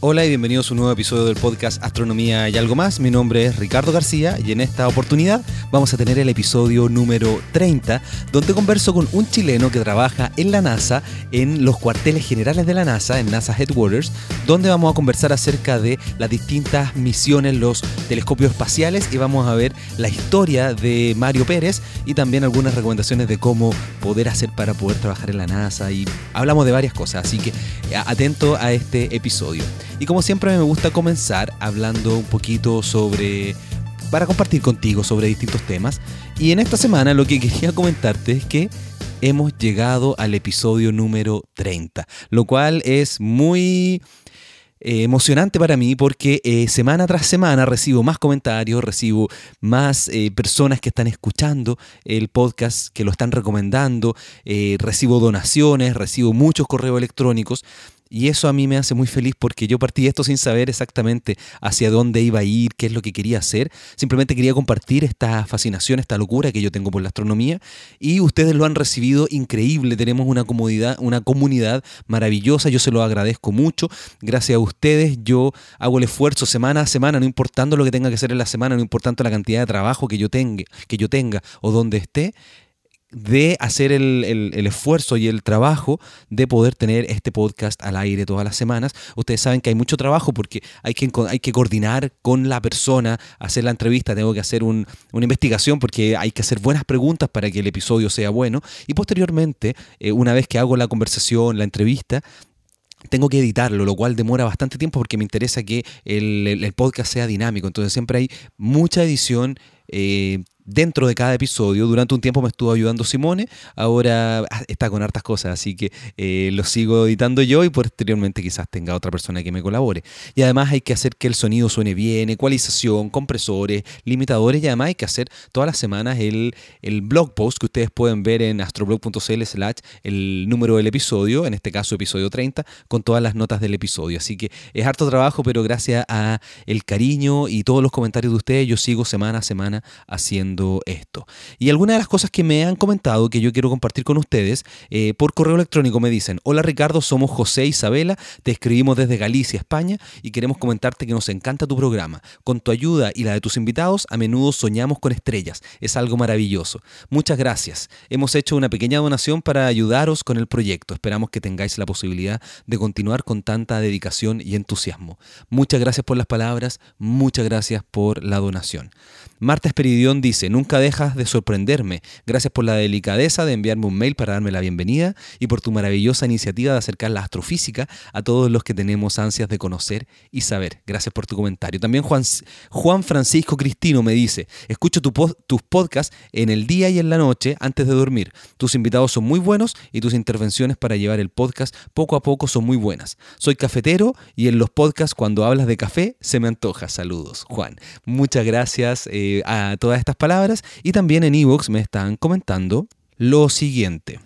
Hola y bienvenidos a un nuevo episodio del podcast Astronomía y algo más. Mi nombre es Ricardo García y en esta oportunidad vamos a tener el episodio número 30 donde converso con un chileno que trabaja en la NASA, en los cuarteles generales de la NASA, en NASA Headquarters, donde vamos a conversar acerca de las distintas misiones, los telescopios espaciales y vamos a ver la historia de Mario Pérez y también algunas recomendaciones de cómo poder hacer para poder trabajar en la NASA y hablamos de varias cosas, así que atento a este episodio. Y como siempre me gusta comenzar hablando un poquito sobre para compartir contigo sobre distintos temas. Y en esta semana lo que quería comentarte es que hemos llegado al episodio número 30, lo cual es muy eh, emocionante para mí porque eh, semana tras semana recibo más comentarios, recibo más eh, personas que están escuchando el podcast, que lo están recomendando, recibo donaciones, recibo muchos correos electrónicos y eso a mí me hace muy feliz porque yo partí esto sin saber exactamente hacia dónde iba a ir, qué es lo que quería hacer. Simplemente quería compartir esta fascinación, esta locura que yo tengo por la astronomía. Y ustedes lo han recibido increíble. Tenemos una, comodidad, una comunidad maravillosa. Yo se lo agradezco mucho. Gracias a ustedes yo hago el esfuerzo semana a semana, no importando lo que tenga que hacer en la semana, no importando la cantidad de trabajo que yo tenga, que yo tenga o donde esté de hacer el, esfuerzo y el trabajo de poder tener este podcast al aire todas las semanas. Ustedes saben que hay mucho trabajo porque hay que, hay que coordinar con la persona, hacer la entrevista, tengo que hacer una investigación porque hay que hacer buenas preguntas para que el episodio sea bueno. Y posteriormente, eh, una vez que hago la conversación, la entrevista, tengo que editarlo, lo cual demora bastante tiempo porque me interesa que el, podcast sea dinámico. Entonces siempre hay mucha edición. Eh, dentro de cada episodio. Durante un tiempo me estuvo ayudando Simone, ahora ah, está con hartas cosas, así que eh, lo sigo editando yo y posteriormente quizás tenga otra persona que me colabore. Y además hay que hacer que el sonido suene bien, ecualización, compresores, limitadores y además hay que hacer todas las semanas el, el blog post que ustedes pueden ver en astroblog.cl slash el número del episodio, en este caso episodio 30, con todas las notas del episodio. Así que es harto trabajo, pero gracias a el cariño y todos los comentarios de ustedes, yo sigo semana a semana haciendo esto. Y algunas de las cosas que me han comentado que yo quiero compartir con ustedes, eh, por correo electrónico me dicen, hola Ricardo, somos José Isabela, te escribimos desde Galicia, España, y queremos comentarte que nos encanta tu programa. Con tu ayuda y la de tus invitados, a menudo soñamos con estrellas. Es algo maravilloso. Muchas gracias. Hemos hecho una pequeña donación para ayudaros con el proyecto. Esperamos que tengáis la posibilidad de continuar con tanta dedicación y entusiasmo. Muchas gracias por las palabras, muchas gracias por la donación. Marta Esperidión dice, nunca dejas de sorprenderme. Gracias por la delicadeza de enviarme un mail para darme la bienvenida y por tu maravillosa iniciativa de acercar la astrofísica a todos los que tenemos ansias de conocer y saber. Gracias por tu comentario. También Juan, Juan Francisco Cristino me dice, escucho tus podcasts en el día y en la noche antes de dormir. Tus invitados son muy buenos y tus intervenciones para llevar el podcast poco a poco son muy buenas. Soy cafetero y en los podcasts cuando hablas de café se me antoja. Saludos, Juan. Muchas gracias. Eh, a todas estas palabras y también en Evox me están comentando lo siguiente.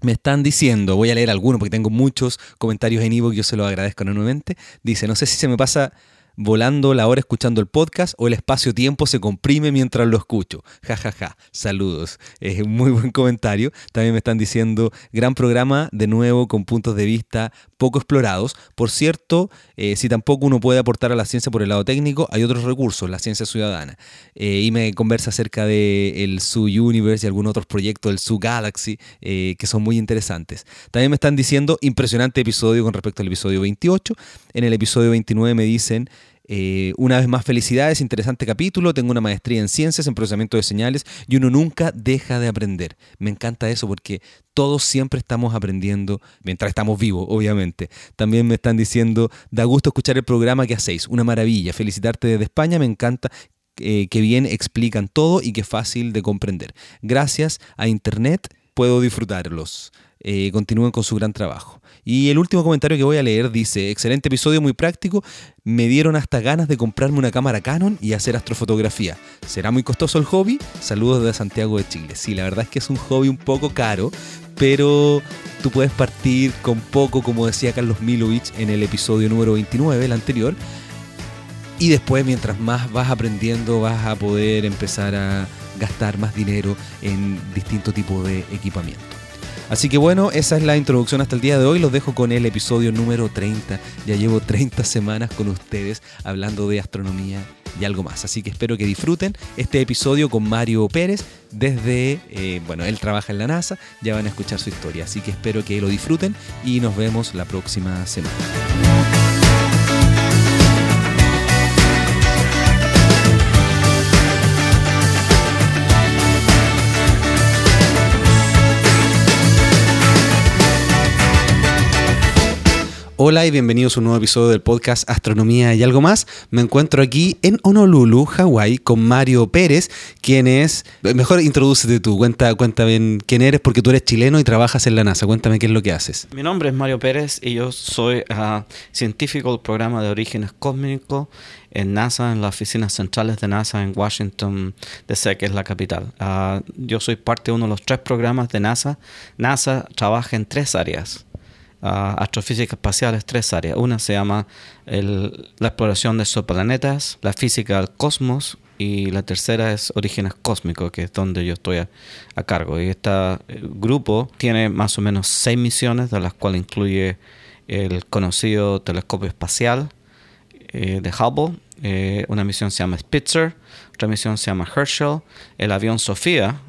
Me están diciendo, voy a leer algunos porque tengo muchos comentarios en Evox, yo se los agradezco enormemente. Dice, no sé si se me pasa volando la hora escuchando el podcast o el espacio-tiempo se comprime mientras lo escucho. Ja, ja, ja. Saludos. Es un muy buen comentario. También me están diciendo, gran programa, de nuevo con puntos de vista poco explorados. Por cierto, eh, si tampoco uno puede aportar a la ciencia por el lado técnico, hay otros recursos, la ciencia ciudadana. Eh, y me conversa acerca de el Su Universe y algunos otros proyectos, el Su Galaxy, eh, que son muy interesantes. También me están diciendo, impresionante episodio con respecto al episodio 28. En el episodio 29 me dicen... Eh, una vez más, felicidades, interesante capítulo. Tengo una maestría en ciencias, en procesamiento de señales y uno nunca deja de aprender. Me encanta eso porque todos siempre estamos aprendiendo mientras estamos vivos, obviamente. También me están diciendo, da gusto escuchar el programa que hacéis. Una maravilla. Felicitarte desde España, me encanta. Eh, que bien explican todo y que fácil de comprender. Gracias a Internet puedo disfrutarlos. Eh, continúen con su gran trabajo. Y el último comentario que voy a leer dice, excelente episodio, muy práctico, me dieron hasta ganas de comprarme una cámara Canon y hacer astrofotografía. ¿Será muy costoso el hobby? Saludos de Santiago de Chile. Sí, la verdad es que es un hobby un poco caro, pero tú puedes partir con poco, como decía Carlos Milovich en el episodio número 29, el anterior, y después mientras más vas aprendiendo vas a poder empezar a gastar más dinero en distinto tipo de equipamiento. Así que bueno, esa es la introducción hasta el día de hoy. Los dejo con el episodio número 30. Ya llevo 30 semanas con ustedes hablando de astronomía y algo más. Así que espero que disfruten este episodio con Mario Pérez desde, eh, bueno, él trabaja en la NASA, ya van a escuchar su historia. Así que espero que lo disfruten y nos vemos la próxima semana. Hola y bienvenidos a un nuevo episodio del podcast Astronomía y algo más. Me encuentro aquí en Honolulu, Hawái, con Mario Pérez, quien es... Mejor introdúcete tú, cuenta, cuenta bien quién eres, porque tú eres chileno y trabajas en la NASA. Cuéntame qué es lo que haces. Mi nombre es Mario Pérez y yo soy uh, científico del programa de orígenes cósmicos en NASA, en las oficinas centrales de NASA en Washington, DC, que es la capital. Uh, yo soy parte de uno de los tres programas de NASA. NASA trabaja en tres áreas astrofísica espacial es tres áreas. Una se llama la exploración de exoplanetas, la física del cosmos y la tercera es orígenes cósmicos, que es donde yo estoy a, cargo. Y este grupo tiene más o menos seis misiones, de las cuales incluye el conocido telescopio espacial eh, de Hubble, eh, una misión se llama Spitzer, otra misión se llama Herschel, el avión Sofía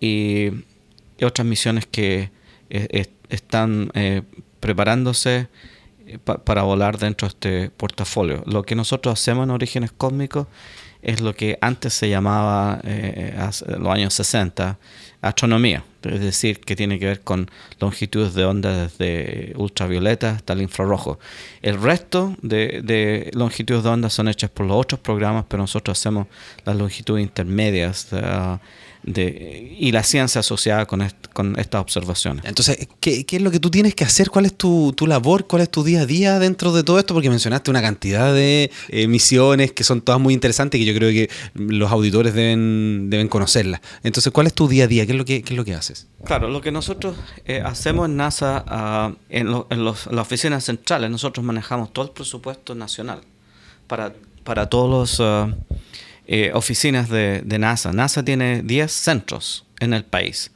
y, otras misiones que están eh, preparándose eh, para volar dentro de este portafolio. Lo que nosotros hacemos en Orígenes Cósmicos es lo que antes se llamaba, eh, en los años 60, astronomía, es decir, que tiene que ver con longitudes de onda desde ultravioleta hasta el infrarrojo. El resto de, de longitudes de onda son hechas por los otros programas, pero nosotros hacemos las longitudes intermedias. Y la ciencia asociada con, con estas observaciones. Entonces, ¿qué, es lo que tú tienes que hacer? ¿Cuál es tu, labor? ¿Cuál es tu día a día dentro de todo esto? Porque mencionaste una cantidad de eh, misiones que son todas muy interesantes y que yo creo que los auditores deben, deben conocerlas. Entonces, ¿cuál es tu día a día? ¿Qué es lo que, es lo que haces? Claro, lo que nosotros eh, hacemos en NASA, ah, en, en las oficinas centrales, nosotros manejamos todo el presupuesto nacional para, para todos los... Ah, eh, oficinas de, NASA. NASA tiene 10 centros en el país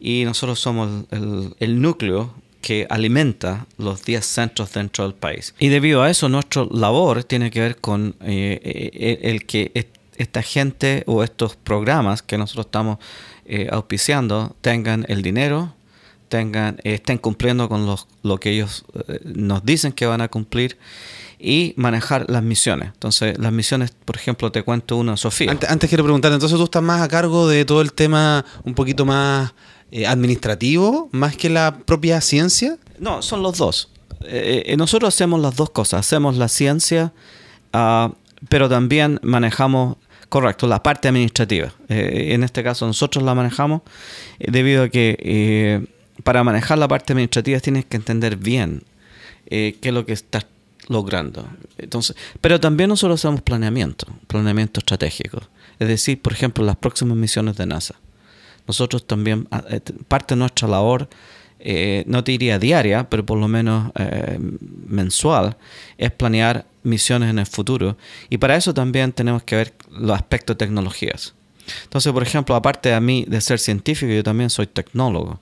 y nosotros somos el, núcleo que alimenta los 10 centros dentro del país. Y debido a eso, nuestra labor tiene que ver con eh, eh, el que esta gente o estos programas que nosotros estamos auspiciando tengan el dinero, tengan, estén cumpliendo con lo que ellos nos dicen que van a cumplir y manejar las misiones. Entonces, las misiones, por ejemplo, te cuento una, Sofía. Antes, quiero preguntar, entonces tú estás más a cargo de todo el tema un poquito más eh, administrativo, más que la propia ciencia? No, son los dos. Eh, eh, nosotros hacemos las dos cosas. Hacemos la ciencia, ah, pero también manejamos, correcto, la parte administrativa. en este caso nosotros la manejamos debido a que para manejar la parte administrativa tienes que entender bien qué es lo que estás logrando. Entonces, pero también nosotros hacemos planeamiento, planeamiento estratégico. Es decir, por ejemplo, las próximas misiones de NASA. Nosotros también, ah, eh, parte de nuestra labor, eh, no te diría diaria, pero por lo menos eh, mensual, es planear misiones en el futuro. Y para eso también tenemos que ver los aspectos de tecnologías. Entonces, por ejemplo, aparte de mí de ser científico, yo también soy tecnólogo.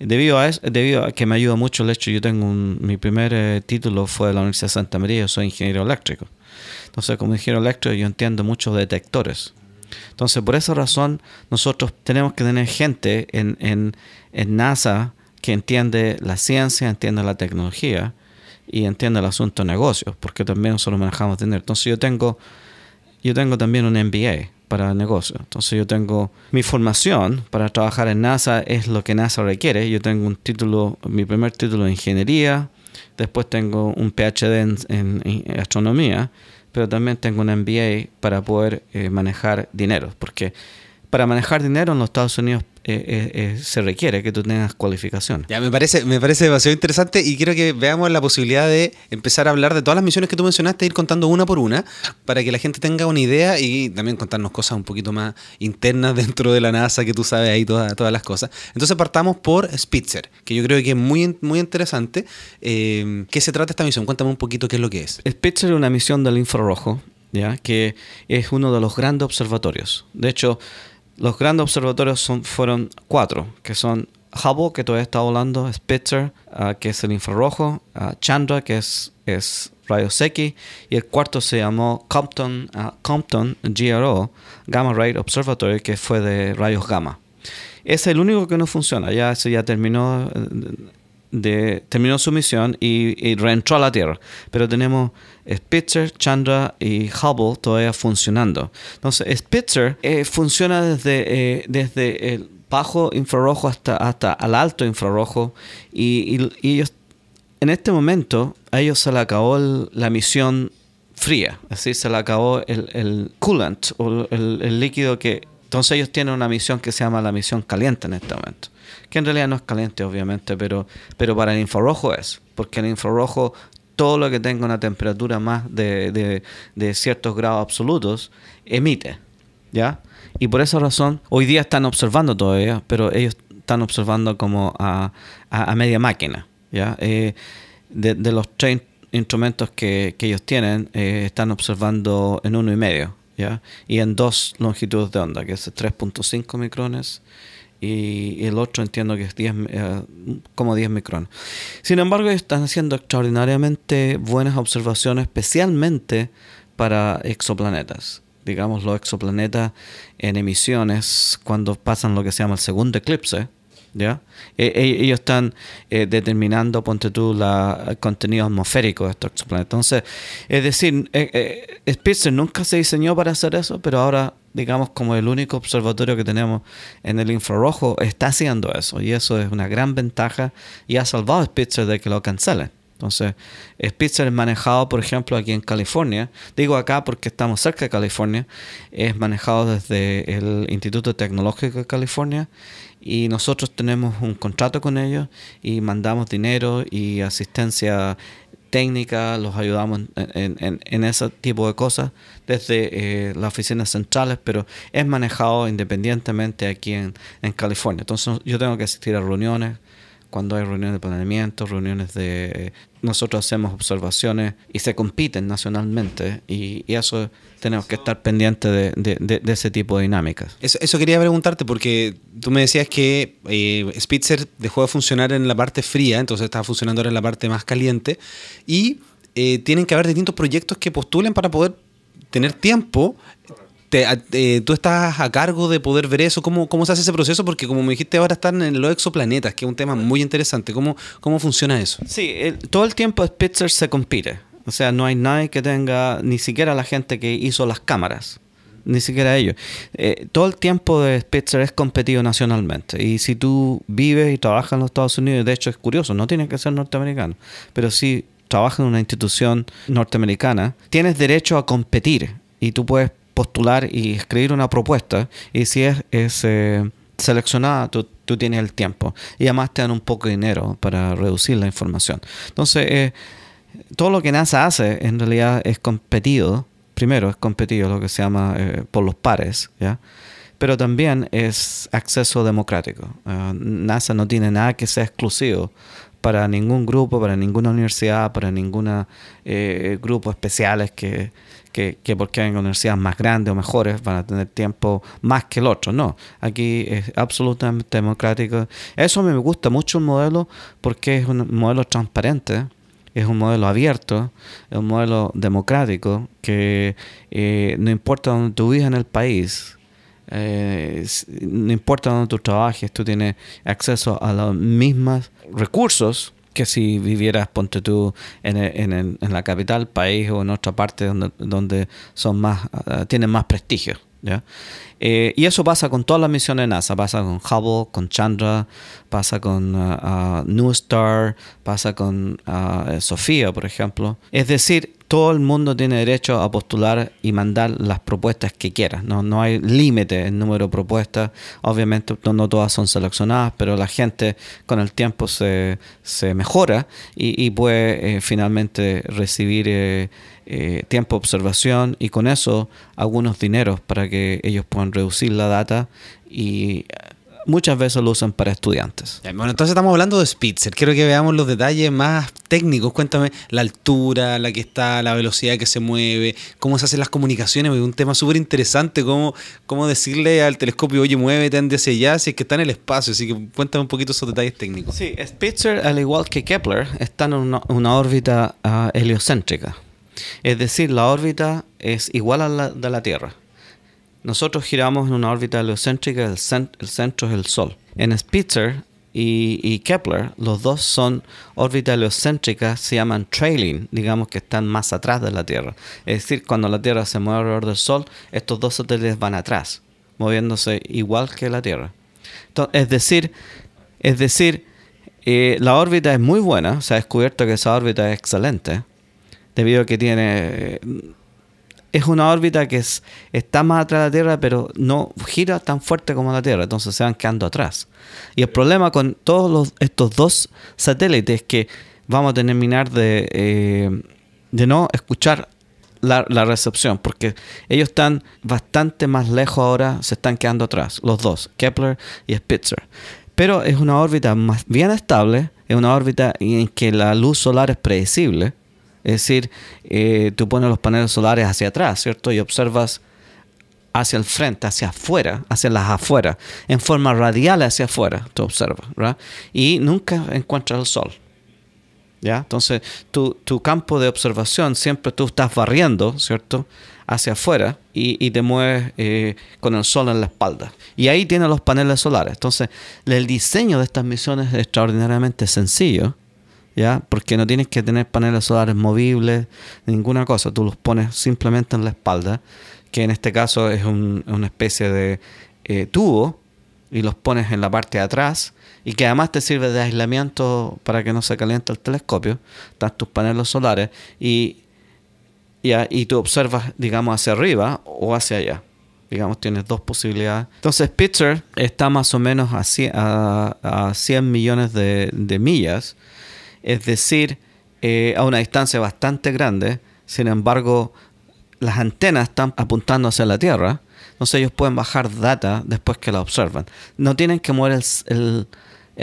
Debido a, eso, debido a que me ayuda mucho el hecho, yo tengo un, mi primer eh, título fue de la Universidad de Santa María, yo soy ingeniero eléctrico. Entonces, como ingeniero eléctrico, yo entiendo mucho de detectores. Entonces, por esa razón, nosotros tenemos que tener gente en, en, en NASA que entiende la ciencia, entiende la tecnología y entiende el asunto de negocios, porque también nosotros manejamos dinero. Entonces, yo tengo, yo tengo también un MBA para el negocio. Entonces yo tengo mi formación para trabajar en NASA es lo que NASA requiere. Yo tengo un título, mi primer título de ingeniería, después tengo un PhD en, astronomía, pero también tengo un MBA para poder eh, manejar dinero, porque para manejar dinero en los Estados Unidos eh, eh, eh, se requiere que tú tengas cualificación. Ya, me parece, me parece demasiado interesante y quiero que veamos la posibilidad de empezar a hablar de todas las misiones que tú mencionaste, ir contando una por una, para que la gente tenga una idea y también contarnos cosas un poquito más internas dentro de la NASA, que tú sabes ahí todas, todas las cosas. Entonces partamos por Spitzer, que yo creo que es muy, muy interesante. ¿Qué se trata esta misión? Cuéntame un poquito qué es lo que es. Spitzer es una misión del infrarrojo, ¿ya? que es uno de los grandes observatorios. De hecho, los grandes observatorios son, fueron cuatro, que son Hubble, que todavía está volando, Spitzer, ah, que es el infrarrojo, ah, Chandra, que es, es rayos X, y el cuarto se llamó Compton, ah, Compton GRO, Gamma Ray Observatory, que fue de rayos gamma. Es el único que no funciona, ya eso ya terminó, eh, de, terminó su misión y, y reentró a la Tierra. Pero tenemos Spitzer, Chandra y Hubble todavía funcionando. Entonces, Spitzer eh, funciona desde, eh, desde el bajo infrarrojo hasta, hasta al alto infrarrojo y, ellos en este momento a ellos se le acabó el- la misión fría, así se le acabó el, el coolant o el, el líquido que... Entonces ellos tienen una misión que se llama la misión caliente en este momento, que en realidad no es caliente obviamente, pero, pero para el infrarrojo es, porque el infrarrojo todo lo que tenga una temperatura más de, de- ciertos grados absolutos emite, ¿ya? Y por esa razón, hoy día están observando todavía, pero ellos están observando como a, a- media máquina, ¿ya? Eh, de, de los tres in- instrumentos que, que ellos tienen, eh, están observando en uno y medio, ¿ya? Y en dos longitudes de onda, que es 3.5 micrones y el otro entiendo que es 10, eh, como 10 micrones. Sin embargo, ellos están haciendo extraordinariamente buenas observaciones, especialmente para exoplanetas. Digamos, los exoplanetas en emisiones, cuando pasan lo que se llama el segundo eclipse, ¿ya? E- e- ellos están eh, determinando, ponte tú, la, el contenido atmosférico de estos exoplanetas. Entonces, es decir, eh, eh, Spitzer nunca se diseñó para hacer eso, pero ahora, digamos, como el único observatorio que tenemos en el infrarrojo, está haciendo eso. Y eso es una gran ventaja y ha salvado a Spitzer de que lo cancelen. Entonces, Spitzer es manejado, por ejemplo, aquí en California. Digo acá porque estamos cerca de California. Es manejado desde el Instituto Tecnológico de California y nosotros tenemos un contrato con ellos y mandamos dinero y asistencia técnica, los ayudamos en, en- en- ese tipo de cosas desde eh, las oficinas centrales, pero es manejado independientemente aquí en, California. Entonces yo tengo que asistir a reuniones, cuando hay reuniones de planeamiento, reuniones de... Nosotros hacemos observaciones y se compiten nacionalmente y, eso tenemos que estar pendientes de, ese tipo de dinámicas. Eso, quería preguntarte porque tú me decías que eh, Spitzer dejó de funcionar en la parte fría, entonces está funcionando ahora en la parte más caliente y eh, tienen que haber distintos proyectos que postulen para poder tener tiempo. Te- eh, tú estás a cargo de poder ver eso, ¿Cómo, cómo se hace ese proceso, porque como me dijiste ahora están en los exoplanetas, que es un tema muy interesante. ¿Cómo, cómo funciona eso? Sí, el- todo el tiempo Spitzer se compite. O sea, no hay nadie que tenga, ni siquiera la gente que hizo las cámaras, ni siquiera ellos. Eh, todo el tiempo de Spitzer es competido nacionalmente. Y si tú vives y trabajas en los Estados Unidos, de hecho es curioso, no tienes que ser norteamericano, pero si trabajas en una institución norteamericana, tienes derecho a competir y tú puedes postular y escribir una propuesta y si es, es eh, seleccionada, tú, tienes el tiempo. Y además te dan un poco de dinero para reducir la información. Entonces, eh, todo lo que NASA hace en realidad es competido, primero es competido lo que se llama eh, por los pares, ¿ya? Pero también es acceso democrático. NASA no tiene nada que sea exclusivo para ningún grupo, para ninguna universidad, para ningún grupo especiales que, que, que porque hay universidades más grandes o mejores van a tener tiempo más que el otro. No, aquí es absolutamente democrático. Eso me gusta mucho el modelo porque es un modelo transparente es un modelo abierto, es un modelo democrático que eh, no importa donde tú vivas en el país, eh, no importa donde tú trabajes, tú tienes acceso a los mismos recursos que si vivieras, ponte tú, en, en, en la capital país o en otra parte donde, donde son más, ah, tienen más prestigio. ¿ya? Eh, y eso pasa con todas las misiones de NASA, pasa con Hubble, con Chandra, pasa con ah, ah, New Star, pasa con ah, Sofía, por ejemplo. Es decir, todo el mundo tiene derecho a postular y mandar las propuestas que quiera. No, no hay límite en número de propuestas. Obviamente no, no todas son seleccionadas, pero la gente con el tiempo se, se mejora y, y puede eh, finalmente recibir eh, eh, tiempo de observación y con eso algunos dineros para que ellos puedan reducir la data y muchas veces lo usan para estudiantes. Bueno, entonces estamos hablando de Spitzer. Quiero que veamos los detalles más técnicos. Cuéntame la altura, la que está, la velocidad que se mueve, cómo se hacen las comunicaciones. Es un tema súper interesante, cómo, cómo decirle al telescopio, oye, muévete, ande hacia allá, si es que está en el espacio. Así que cuéntame un poquito esos detalles técnicos. Sí, Spitzer, al igual que Kepler, está en una, una órbita ah, heliocéntrica. Es decir, la órbita es igual a la de la Tierra. Nosotros giramos en una órbita heliocéntrica, el, cen- el centro es el Sol. En Spitzer y, Kepler, los dos son órbitas heliocéntricas, se llaman trailing, digamos que están más atrás de la Tierra. Es decir, cuando la Tierra se mueve alrededor del Sol, estos dos satélites van atrás, moviéndose igual que la Tierra. Es decir, es decir, eh, la órbita es muy buena, se ha descubierto que esa órbita es excelente, debido a que tiene... es una órbita que es, está más atrás de la Tierra, pero no gira tan fuerte como la Tierra, entonces se van quedando atrás. Y el problema con todos los- estos dos satélites es que vamos a terminar de, eh, de no escuchar la, la recepción, porque ellos están bastante más lejos ahora, se están quedando atrás, los dos, Kepler y Spitzer. Pero es una órbita más bien estable, es una órbita en que la luz solar es predecible, es decir, eh, tú pones los paneles solares hacia atrás, ¿cierto? Y observas hacia el frente, hacia afuera, hacia las afueras, en forma radial hacia afuera, tú observas. Y nunca encuentras el sol. ¿Ya? Entonces, tu, tu campo de observación siempre tú estás barriendo, ¿cierto? Hacia afuera y, y te mueves eh, con el sol en la espalda. Y ahí tienes los paneles solares. Entonces, el diseño de estas misiones es extraordinariamente sencillo, ¿ya? Porque no tienes que tener paneles solares movibles, ninguna cosa. Tú los pones simplemente en la espalda, que en este caso es un- una especie de eh, tubo, y los pones en la parte de atrás y que además te sirve de aislamiento para que no se caliente el telescopio, están tus paneles solares y, y, y tú observas, digamos, hacia arriba o hacia allá. Digamos, tienes dos posibilidades. Entonces, Spitzer está más o menos a 100, a, a 100 millones de, de millas, es decir, eh, a una distancia bastante grande. Sin embargo, las antenas están apuntando hacia la Tierra, entonces ellos pueden bajar data después que la observan. No tienen que mover el,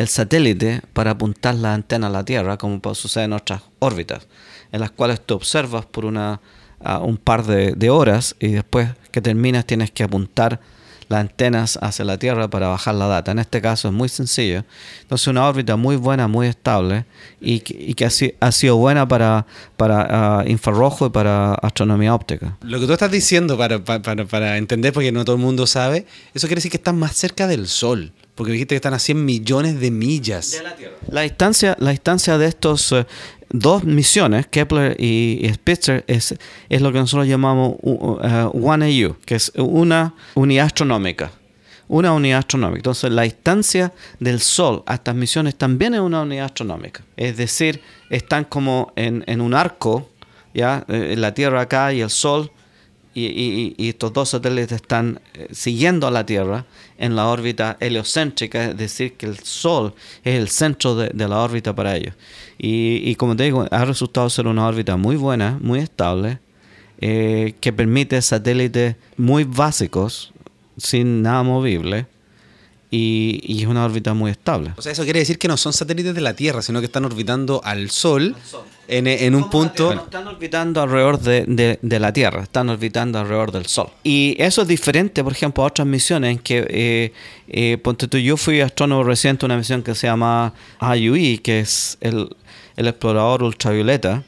satélite para apuntar la antena a la Tierra, como puede suceder en otras órbitas, en las cuales tú observas por una, un par de horas y después que terminas tienes que apuntar las antenas hacia la Tierra para bajar la data. En este caso es muy sencillo. Entonces una órbita muy buena, muy estable y que, ha, si- ha sido buena para, para ah, infrarrojo y para astronomía óptica. Lo que tú estás diciendo, para, para, para- entender, porque no todo el mundo sabe, eso quiere decir que están más cerca del Sol. Porque dijiste que están a 100 millones de millas. La distancia, la distancia de estos eh, dos misiones, Kepler y, y Spitzer, es, es lo que nosotros llamamos uh, uh, one AU, que es una unidad astronómica. Una unidad astronómica. Entonces, la distancia del Sol a estas misiones también es una unidad astronómica. Es decir, están como en, en un arco, ¿ya? Eh, la Tierra acá y el Sol, y, y- y estos dos satélites están eh, siguiendo a la Tierra en la órbita heliocéntrica, es decir, que el Sol es el centro de, de la órbita para ellos. Y, y como te digo, ha resultado ser una órbita muy buena, muy estable, eh, que permite satélites muy básicos, sin nada movible, y, y es una órbita muy estable. O sea, eso quiere decir que no son satélites de la Tierra, sino que están orbitando al Sol, en, en un punto... No están orbitando alrededor de, de- de la Tierra, están orbitando alrededor del Sol. Y eso es diferente, por ejemplo, a otras misiones en que, eh, eh, ponte tú, yo fui astrónomo reciente a una misión que se llama IUE, que es el, el explorador ultravioleta.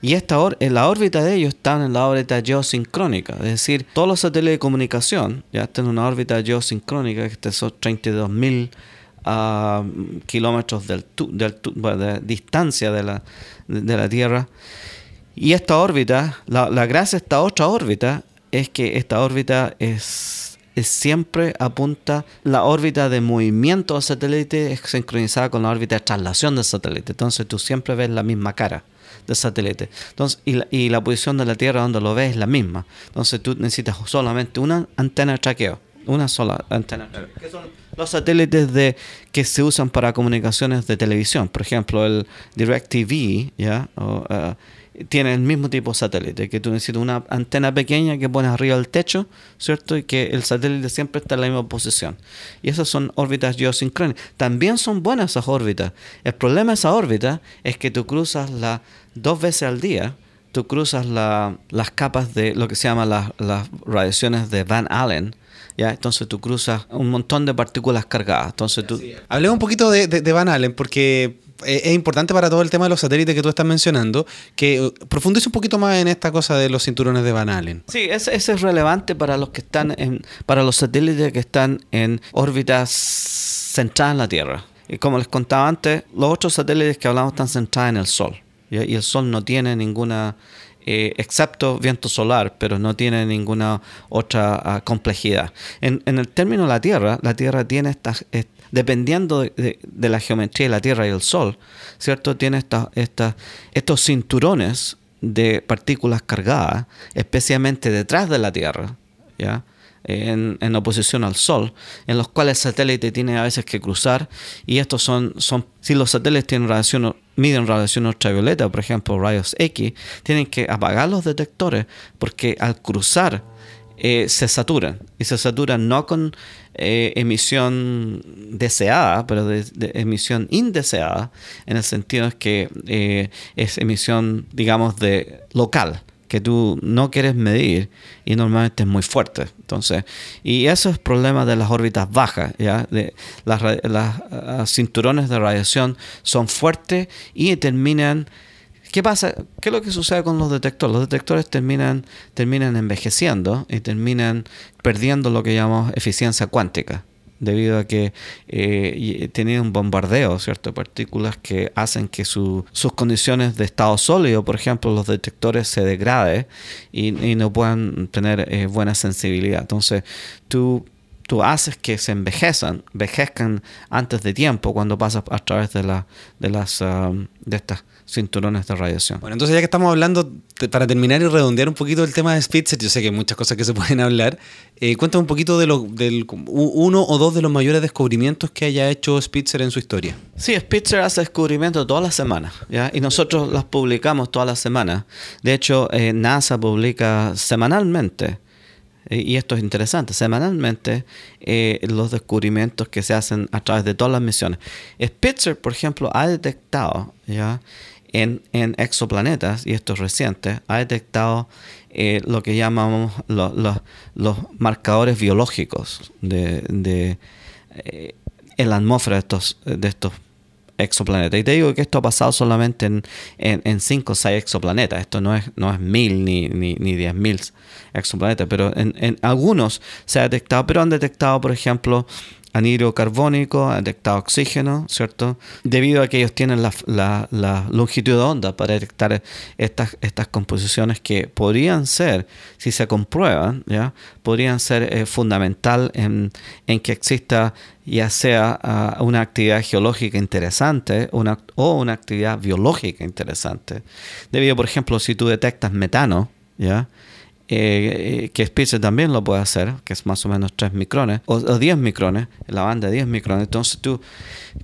Y esta or- en la órbita de ellos están en la órbita geosincrónica, es decir, todos los satélites de comunicación ya están en una órbita geosincrónica, que son 32 mil ah, kilómetros del tu- de distancia de la, de, la Tierra. Y esta órbita, la, gracia de esta otra órbita es que esta órbita es siempre apunta la órbita de movimiento del satélite es sincronizada con la órbita de traslación del satélite. Entonces tú siempre ves la misma cara del satélite. Entonces, y, la, y la posición de la Tierra donde lo ves es la misma. Entonces tú necesitas solamente una antena de traqueo. Una sola antena. que son los satélites de, que se usan para comunicaciones de televisión. Por ejemplo, el DirecTV, ¿ya? Eh, tiene el mismo tipo de satélite, que tú necesitas una antena pequeña que pones arriba del techo, ¿cierto? Y que el satélite siempre está en la misma posición. Y esas son órbitas geosincrónicas. También son buenas esas órbitas. El problema de esa órbita es que tú cruzas la dos veces al día, tú cruzas las capas de lo que se llama las radiaciones de Van Allen, ¿ya? Entonces tú cruzas un montón de partículas cargadas. Entonces tú... Hablemos un poquito de, de, Van Allen, porque es importante para todo el tema de los satélites que tú estás mencionando, que uh, profundice un poquito más en esta cosa de los cinturones de Van Allen. Sí, ese, es relevante para los que están en, para los satélites que están en órbitas centradas en la Tierra. Y como les contaba antes, los otros satélites que hablamos están centrados en el Sol. Y el Sol no tiene ninguna eh, excepto viento solar, pero no tiene ninguna otra ah, complejidad. En, el término de la Tierra, la Tierra tiene estas, dependiendo de, la geometría de la Tierra y el Sol, ¿cierto? Tiene estos cinturones de partículas cargadas, especialmente detrás de la Tierra, ¿ya? En, oposición al Sol, en los cuales el satélite tiene a veces que cruzar, y estos son, son si los satélites tienen radiación miden radiación ultravioleta, por ejemplo rayos X, tienen que apagar los detectores porque al cruzar eh, se saturan. Y se saturan no con eh, emisión deseada, pero de, emisión indeseada, en el sentido es que eh, es emisión, digamos, de local que tú no quieres medir y normalmente es muy fuerte. Entonces, y eso es problema de las órbitas bajas, ¿ya? De, las, las cinturones de radiación son fuertes y terminan ¿Qué pasa? ¿Qué es lo que sucede con los detectores? Los detectores terminan, terminan envejeciendo y terminan perdiendo lo que llamamos eficiencia cuántica debido a que eh, tienen un bombardeo ¿cierto? partículas que hacen que sus condiciones de estado sólido, por ejemplo, los detectores se degraden y, no puedan tener eh, buena sensibilidad. Entonces, tú tú haces que se envejezcan, envejezcan antes de tiempo cuando pasas a través de, la, de las um, de estas cinturones de radiación. Bueno, entonces ya que estamos hablando, para terminar y redondear un poquito el tema de Spitzer, yo sé que hay muchas cosas que se pueden hablar, eh, cuéntame un poquito de lo, del uno o dos de los mayores descubrimientos que haya hecho Spitzer en su historia. Sí, Spitzer hace descubrimientos todas las semanas, ¿ya? y nosotros las publicamos todas las semanas. De hecho, eh, NASA publica semanalmente eh, y esto es interesante, semanalmente los descubrimientos que se hacen a través de todas las misiones. Spitzer, por ejemplo, ha detectado ¿ya? En, exoplanetas, y esto es reciente, ha detectado eh, lo que llamamos los marcadores biológicos de, eh, en la atmósfera de estos, de estos exoplanetas. Y te digo que esto ha pasado solamente en, en, cinco o seis exoplanetas. Esto no es, no es mil ni, ni, ni diez mil exoplanetas, pero en, en, algunos se ha detectado, pero han detectado, por ejemplo, anhidro carbónico, detectado oxígeno, ¿cierto? Debido a que ellos tienen la, longitud de onda para detectar estas, estas composiciones que podrían ser, si se comprueban, ¿ya? podrían ser eh, fundamental en, que exista ya sea ah, una actividad geológica interesante una, o una actividad biológica interesante. Debido, por ejemplo, si tú detectas metano, ¿ya? Eh, que Spitzer también lo puede hacer, que es más o menos 3 micrones, o, 10 micrones, la banda de 10 micrones. Entonces tú,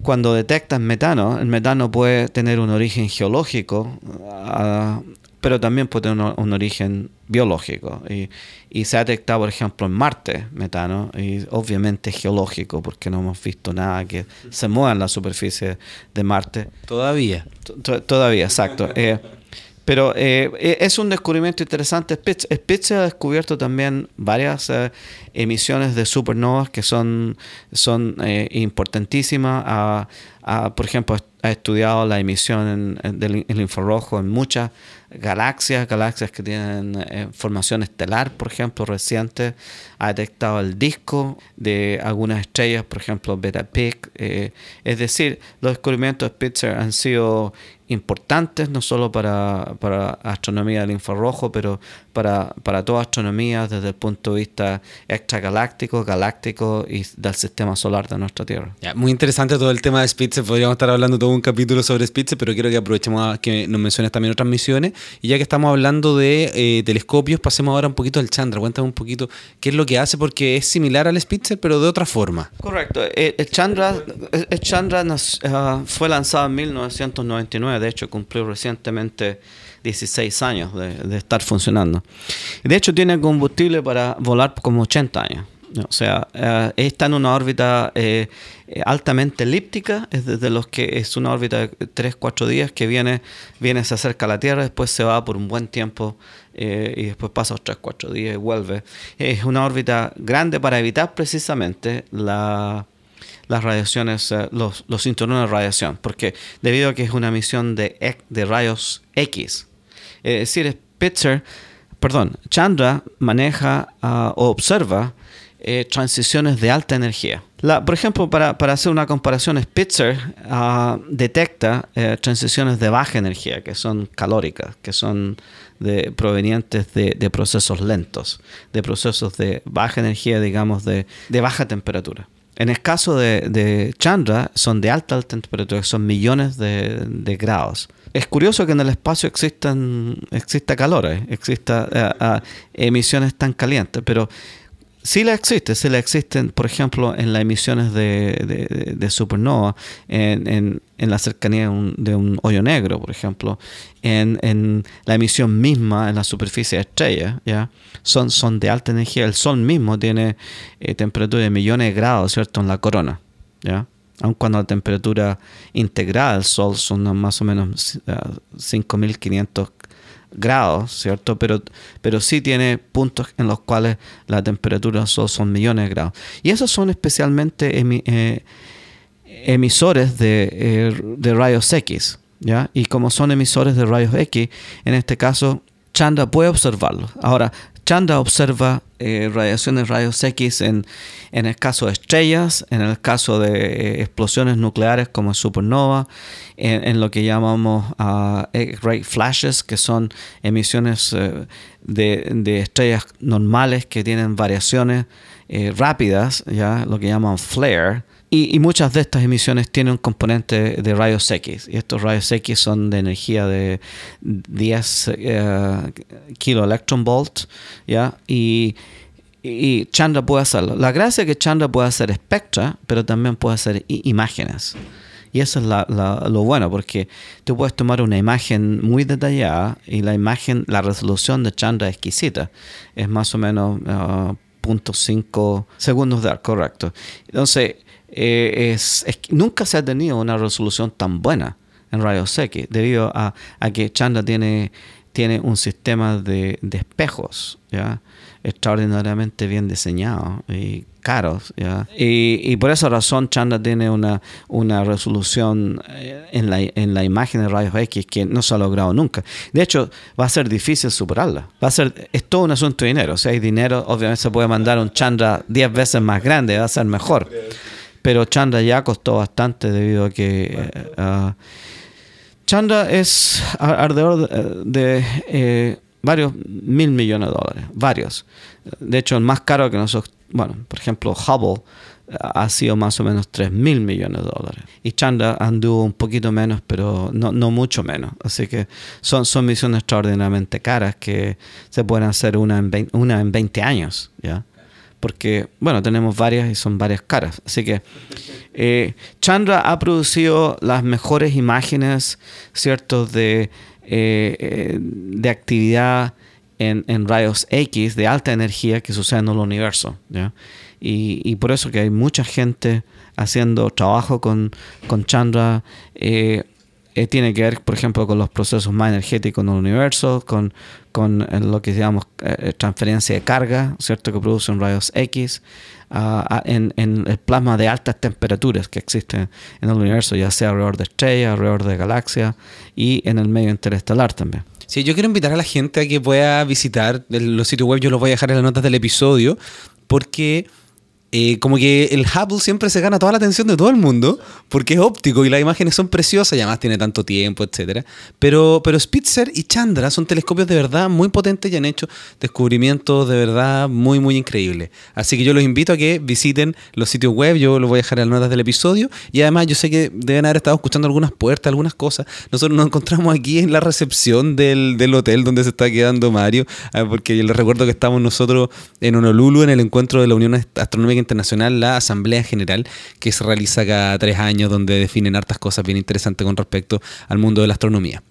cuando detectas metano, el metano puede tener un origen geológico, ah, pero también puede tener un, origen biológico. Y, y, se ha detectado, por ejemplo, en Marte metano, y obviamente geológico, porque no hemos visto nada que se mueva en la superficie de Marte. Todavía. todavía, exacto. Eh, pero eh, e, es un descubrimiento interesante. Spitzer ha descubierto también varias eh, emisiones de supernovas que son, son eh, importantísimas. por ejemplo, ha estudiado la emisión del infrarrojo en muchas galaxias, galaxias que tienen formación estelar, por ejemplo, reciente. Ha detectado el disco de algunas estrellas, por ejemplo, Beta Pig. es decir, los descubrimientos de Spitzer han sido importantes, no solo para, para astronomía del infrarrojo, pero para, para toda astronomía desde el punto de vista extragaláctico, galáctico y del sistema solar de nuestra Tierra. muy interesante todo el tema de Spitzer, podríamos estar hablando todo un capítulo sobre Spitzer, pero quiero que aprovechemos a que nos menciones también otras misiones. Y ya que estamos hablando de eh, telescopios, pasemos ahora un poquito al Chandra. Cuéntame un poquito qué es lo que hace, porque es similar al Spitzer, pero de otra forma. Correcto. Eh, el, Chandra, el Chandra ah, fue lanzado en 1999 de hecho cumplió recientemente 16 años de, estar funcionando. De hecho, tiene combustible para volar como 80 años. O sea, eh, está en una órbita eh, altamente elíptica, es desde los que es una órbita de 3-4 días que viene, viene, se acerca a la Tierra, después se va por un buen tiempo eh, y después pasa otros 3-4 días y vuelve. Es una órbita grande para evitar precisamente la, las radiaciones, los, los cinturones de radiación, porque debido a que es una misión de, de rayos X, es decir, Chandra maneja ah, o observa eh, transiciones de alta energía. por ejemplo, para, hacer una comparación, Spitzer ah, detecta eh, transiciones de baja energía, que son calóricas, que son de, provenientes de, procesos lentos, de procesos de baja energía, digamos, de, baja temperatura. En el caso de, Chandra, son de alta temperatura, son millones de, grados. Es curioso que en el espacio existan, exista calor, eh, exista ah, emisiones tan calientes, pero Sí la existe, sí la existen, por ejemplo, en las emisiones de, supernova, en, la cercanía de un, hoyo negro, por ejemplo, en, la emisión misma en la superficie de estrellas, ¿ya? Son, son de alta energía. El Sol mismo tiene eh, temperatura de millones de grados, ¿cierto?, en la corona, ¿ya? Aun cuando la temperatura integrada del Sol son más o menos 5.500 eh, grados, ¿cierto? Pero, pero sí tiene puntos en los cuales la temperatura son millones de grados. Y esos son especialmente eh, emisores eh, de, rayos X, ¿ya? Y como son emisores de rayos X, en este caso, Chanda puede observarlos. Ahora, Chanda observa eh, radiaciones rayos X en, el caso de estrellas, en el caso de eh, explosiones nucleares como supernova, en, lo que llamamos uh, X-ray flashes, que son emisiones eh, de, estrellas normales que tienen variaciones rápidas, ya lo que llaman flare. Y, muchas de estas emisiones tienen un componente de rayos X. Y estos rayos X son de energía de 10 uh, kilo electron volt. ¿ya? Y, Chandra puede hacerlo. La gracia es que Chandra puede hacer espectra, pero también puede hacer imágenes. Y eso es lo bueno, porque tú puedes tomar una imagen muy detallada y la imagen, la resolución de Chandra es exquisita. Es más o menos uh, 0.5 segundos de correcto. Entonces, eh, es, nunca se ha tenido una resolución tan buena en rayos X debido a, que Chandra tiene, tiene un sistema de, espejos extraordinariamente bien diseñado y caros. ¿ya? Y, por esa razón Chandra tiene una, una resolución eh, en la, en la imagen de rayos X que no se ha logrado nunca. De hecho, va a ser difícil superarla. Va a ser, es todo un asunto de dinero. Si hay dinero, obviamente se puede mandar un Chandra 10 veces más grande, va a ser mejor pero Chandra ya costó bastante debido a que uh, Chandra es alrededor de, eh, varios mil millones de dólares, varios. De hecho, el más caro que nosotros, bueno, por ejemplo, Hubble ha sido más o menos 3 mil millones de dólares. Y Chandra anduvo un poquito menos, pero no, no mucho menos. Así que son, son misiones extraordinariamente caras que se pueden hacer una en una en 20 años. ¿ya? Porque, bueno, tenemos varias y son varias caras. Así que eh, Chandra ha producido las mejores imágenes, ¿cierto?, de, eh, eh, de actividad en, en, rayos X de alta energía que sucede en el universo. Y, y, por eso que hay mucha gente haciendo trabajo con, con Chandra. Tiene que ver, por ejemplo, con los procesos más energéticos en el universo, con, con eh, lo que llamamos eh, transferencia de carga, ¿cierto? Que producen rayos X, ah, en, en, el plasma de altas temperaturas que existen en el universo, ya sea alrededor de estrellas, alrededor de galaxias y en el medio interestelar también. Sí, yo quiero invitar a la gente a que pueda visitar los sitios web, yo los voy a dejar en las notas del episodio, porque eh, como que el Hubble siempre se gana toda la atención de todo el mundo porque es óptico y las imágenes son preciosas y además tiene tanto tiempo, etc. Pero, pero Spitzer y Chandra son telescopios de verdad muy potentes y han hecho descubrimientos de verdad muy, muy increíbles. Así que yo los invito a que visiten los sitios web, yo los voy a dejar en las notas del episodio y además yo sé que deben haber estado escuchando algunas puertas, algunas cosas. Nosotros nos encontramos aquí en la recepción del, del hotel donde se está quedando Mario, ah, porque yo les recuerdo que estamos nosotros en Honolulu en el encuentro de la Unión Astronómica Internacional la Asamblea General que se realiza cada tres años donde definen hartas cosas bien interesantes con respecto al mundo de la astronomía.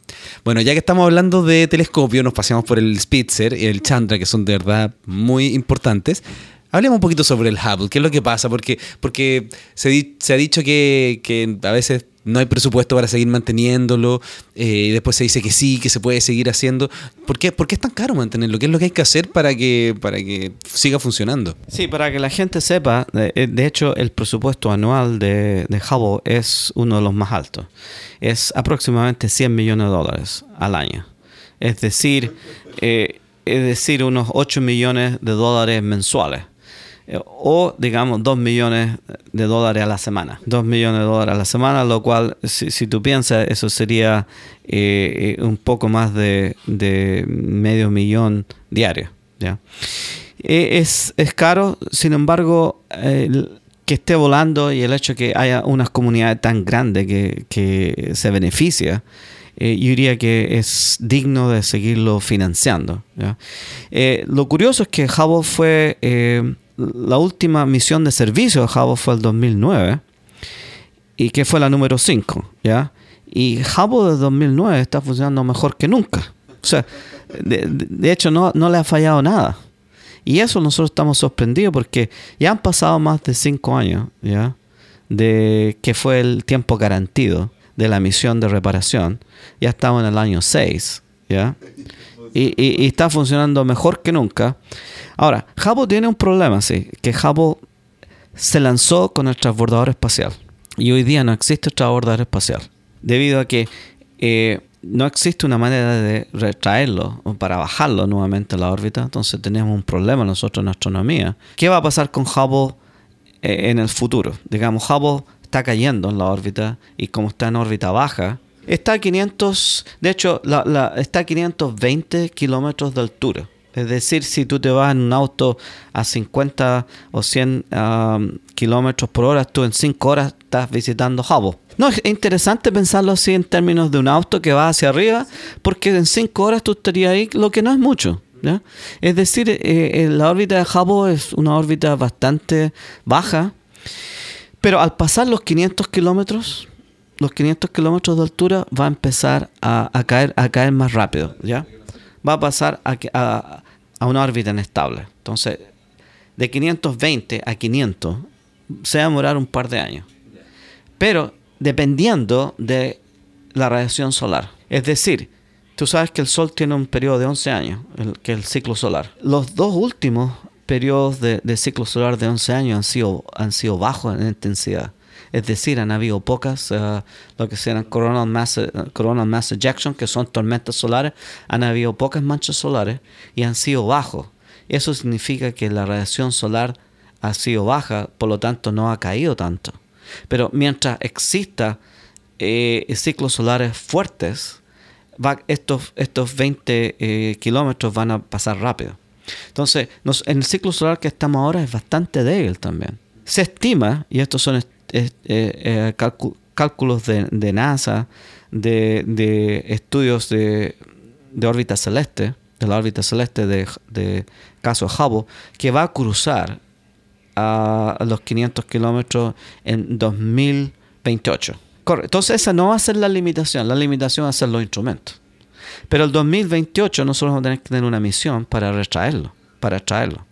Bueno, ya que estamos hablando de telescopio, nos paseamos por el Spitzer y el Chandra, que son de verdad muy importantes. Hablemos un poquito sobre el Hubble, qué es lo que pasa, porque, porque se, se ha dicho que, que a veces no hay presupuesto para seguir manteniéndolo, eh, después se dice que sí, que se puede seguir haciendo. ¿Por qué, ¿Por qué es tan caro mantenerlo? ¿Qué es lo que hay que hacer para que, para que siga funcionando? Sí, para que la gente sepa, de, eh, hecho el presupuesto anual de, de es uno de los más altos. Es aproximadamente 100 millones de dólares al año. Es decir, eh, es decir, unos 8 millones de dólares mensuales. Eh, o digamos 2 millones de dólares a la semana. 2 millones de dólares a la semana, lo cual, si, si tú piensas, eso sería eh, eh, un poco más de, de medio millón diario. ¿ya? Eh, es, es, caro, sin embargo, que esté volando y el hecho que haya una comunidad tan grande que, que se beneficia, yo diría que es digno de seguirlo financiando. Lo curioso es que Hubble fue la última misión de servicio de Hubble fue el 2009 y que fue la número 5, ¿ya? Y Hubble de 2009 está funcionando mejor que nunca. O sea, de, hecho no, no, le ha fallado nada. Y eso nosotros estamos sorprendidos porque ya han pasado más de 5 años, ¿ya? De que fue el tiempo garantido de la misión de reparación. Ya estamos en el año 6, ¿ya? Y, está funcionando mejor que nunca. Ahora, Hubble tiene un problema, sí, que Hubble se lanzó con el transbordador espacial y hoy día no existe el transbordador espacial debido a que eh, no existe una manera de retraerlo o para bajarlo nuevamente a la órbita. Entonces tenemos un problema nosotros en astronomía. ¿Qué va a pasar con Hubble eh, en el futuro? Digamos, Hubble está cayendo en la órbita y como está en órbita baja, está a 500, de hecho, está a 520 kilómetros de altura. Es decir, si tú te vas en un auto a 50 o 100 um, kilómetros por hora, tú en 5 horas estás visitando Hubble. No, es interesante pensarlo así en términos de un auto que va hacia arriba, porque en 5 horas tú estarías ahí, lo que no es mucho. Es decir, eh, la órbita de Hubble es una órbita bastante baja, pero al pasar los 500 kilómetros, los 500 kilómetros de altura va a empezar a, caer, a caer más rápido, ¿ya? Va a pasar a, a, a una órbita inestable. Entonces, de 520 a 500 se va a demorar un par de años. Pero dependiendo de la radiación solar. Es decir, tú sabes que el Sol tiene un periodo de 11 años, que es el ciclo solar. Los dos últimos periodos de, de, ciclo solar de 11 años han sido, han sido bajos en intensidad. Es decir, han habido pocas, uh, lo que se llaman coronal mass, coronal mass ejection, que son tormentas solares, han habido pocas manchas solares y han sido bajos. Eso significa que la radiación solar ha sido baja, por lo tanto no ha caído tanto. Pero mientras exista eh, ciclos solares fuertes, estos, estos 20 eh, kilómetros van a pasar rápido. Entonces, en el ciclo solar que estamos ahora es bastante débil también. Se estima, y estos son eh, eh, cálculos de, NASA, de, estudios de, órbita celeste, de la órbita celeste de, de caso Hubble, que va a cruzar a, los 500 kilómetros en 2028. Correcto. Entonces esa no va a ser la limitación, la limitación va a ser los instrumentos. Pero el 2028 nosotros vamos a tener que tener una misión para retraerlo, para traerlo.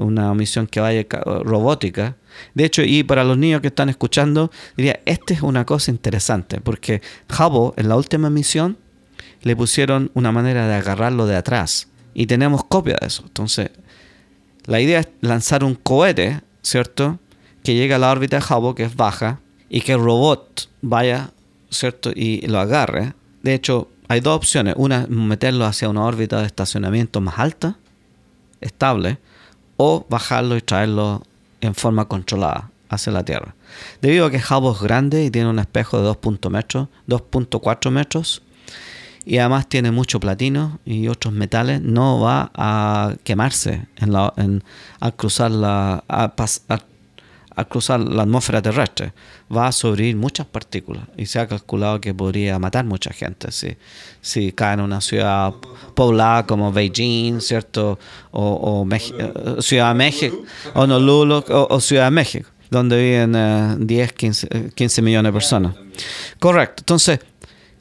Una misión que vaya robótica. De hecho, y para los niños que están escuchando, diría, esta es una cosa interesante, porque Hubble en la última misión le pusieron una manera de agarrarlo de atrás. Y tenemos copia de eso. Entonces, la idea es lanzar un cohete, ¿cierto? Que llegue a la órbita de Hubble, que es baja, y que el robot vaya, ¿cierto? Y lo agarre. De hecho, hay dos opciones. Una, meterlo hacia una órbita de estacionamiento más alta, estable, o bajarlo y traerlo en forma controlada hacia la Tierra. Debido a que Hubble es grande y tiene un espejo de 2.4 metros, 2.4 metros, y además tiene mucho platino y otros metales, no va a quemarse en la, en, al cruzar la, a, al cruzar la atmósfera terrestre, va a sobrevivir muchas partículas y se ha calculado que podría matar mucha gente si, si cae en una ciudad poblada como Beijing, ¿cierto? O, o Ciudad de México, o Honolulu, o, Ciudad de México, donde viven 10, 15, 15 millones de personas. Correcto. Entonces,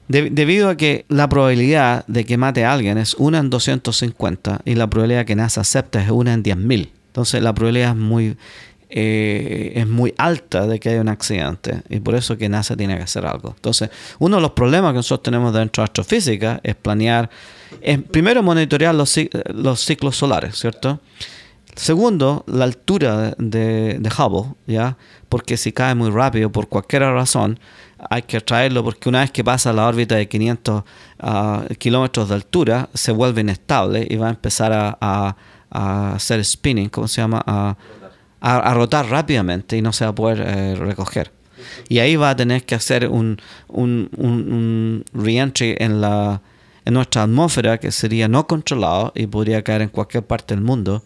debido a que la probabilidad de que mate a alguien es una en 250 y la probabilidad de que NASA acepte es una en 10.000. Entonces la probabilidad es muy, eh, es muy alta de que haya un accidente y por eso que NASA tiene que hacer algo. Entonces, uno de los problemas que nosotros tenemos dentro de astrofísica es planear, es primero monitorear los, los ciclos solares, ¿cierto? Segundo, la altura de, de Hubble, ¿ya? Porque si cae muy rápido por cualquier razón, hay que traerlo porque una vez que pasa la órbita de 500 ah, kilómetros de altura, se vuelve inestable y va a empezar a, hacer spinning, ¿cómo se llama? A, rotar rápidamente y no se va a poder eh, recoger. Y ahí va a tener que hacer un, un, un, reentry en, la, en nuestra atmósfera que sería no controlado y podría caer en cualquier parte del mundo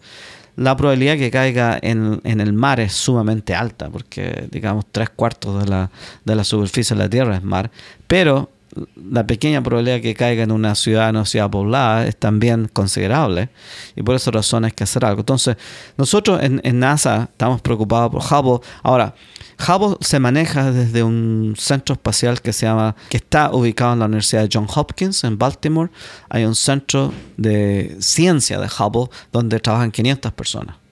la probabilidad que caiga en, el mar es sumamente alta, porque digamos tres cuartos de la, de la superficie de la Tierra es mar, pero la pequeña probabilidad que caiga en una ciudad no ciudad poblada es también considerable y por esa razón hay que hacer algo. Entonces, nosotros en, en NASA estamos preocupados por Hubble. Ahora, Hubble se maneja desde un centro espacial que se llama, que está ubicado en la Universidad de Johns Hopkins en Baltimore. Hay un centro de ciencia de Hubble donde trabajan 500 personas.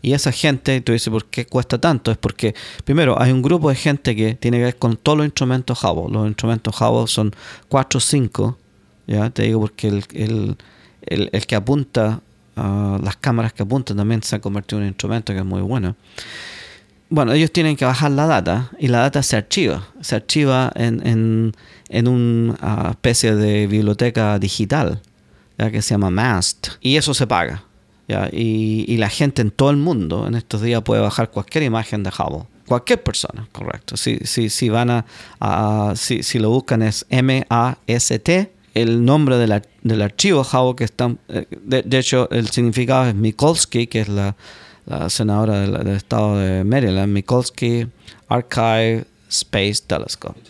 Y esa gente, tú dices, ¿por qué cuesta tanto? Es porque, primero, hay un grupo de gente que tiene que ver con todos los instrumentos Hubble. Los instrumentos Hubble son 4 o 5, ¿ya? Te digo porque el, el, que apunta, uh, las cámaras que apuntan también se han convertido en un instrumento que es muy bueno bueno, ellos tienen que bajar la data y la data se archiva. Se archiva en, en, en una especie de biblioteca digital ¿ya? que se llama MAST y eso se paga. ¿Ya? Y, y, la gente en todo el mundo en estos días puede bajar cualquier imagen de Hubble. Cualquier persona, correcto. Si, si, si van a, si, si, lo buscan es M-A-S-T, el nombre del, del archivo Hubble que están, eh, de, de hecho el significado es Mikulski, que es la la senadora del, estado de Maryland, Mikulski Archive Space Telescope.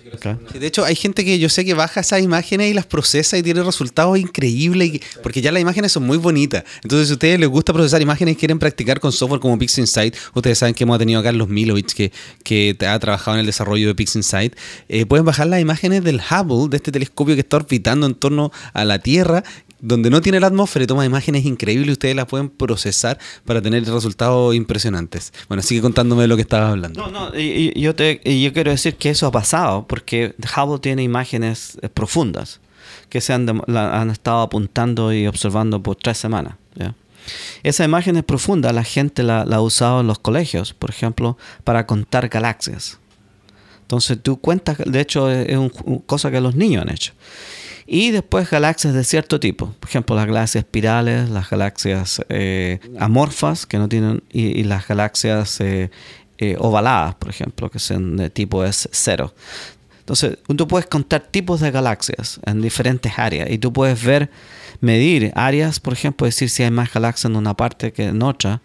De hecho, hay gente que yo sé que baja esas imágenes y las procesa y tiene resultados increíbles, porque ya las imágenes son muy bonitas. Entonces, si a ustedes les gusta procesar imágenes y quieren practicar con software como PixInsight, ustedes saben que hemos tenido a Carlos Milovich, que, que ha trabajado en el desarrollo de PixInsight, eh, pueden bajar las imágenes del Hubble, de este telescopio que está orbitando en torno a la Tierra, donde no tiene la atmósfera y toma imágenes increíbles y ustedes las pueden procesar para tener resultados impresionantes. Bueno, sigue contándome lo que estabas hablando. No, no, yo, te, yo quiero decir que eso ha pasado porque Hubble tiene imágenes eh, profundas que se han, han estado apuntando y observando por tres semanas. Esa imagen es profunda, la gente la, la, ha usado en los colegios, por ejemplo, para contar galaxias. Entonces tú cuentas, de hecho es una cosa que los niños han hecho. Y después galaxias de cierto tipo, por ejemplo las galaxias espirales, las galaxias eh, amorfas que no tienen y, las galaxias eh, eh, ovaladas, por ejemplo, que son de tipo S 0. Entonces, tú puedes contar tipos de galaxias en diferentes áreas y tú puedes ver, medir áreas, por ejemplo, decir si hay más galaxias en una parte que en otra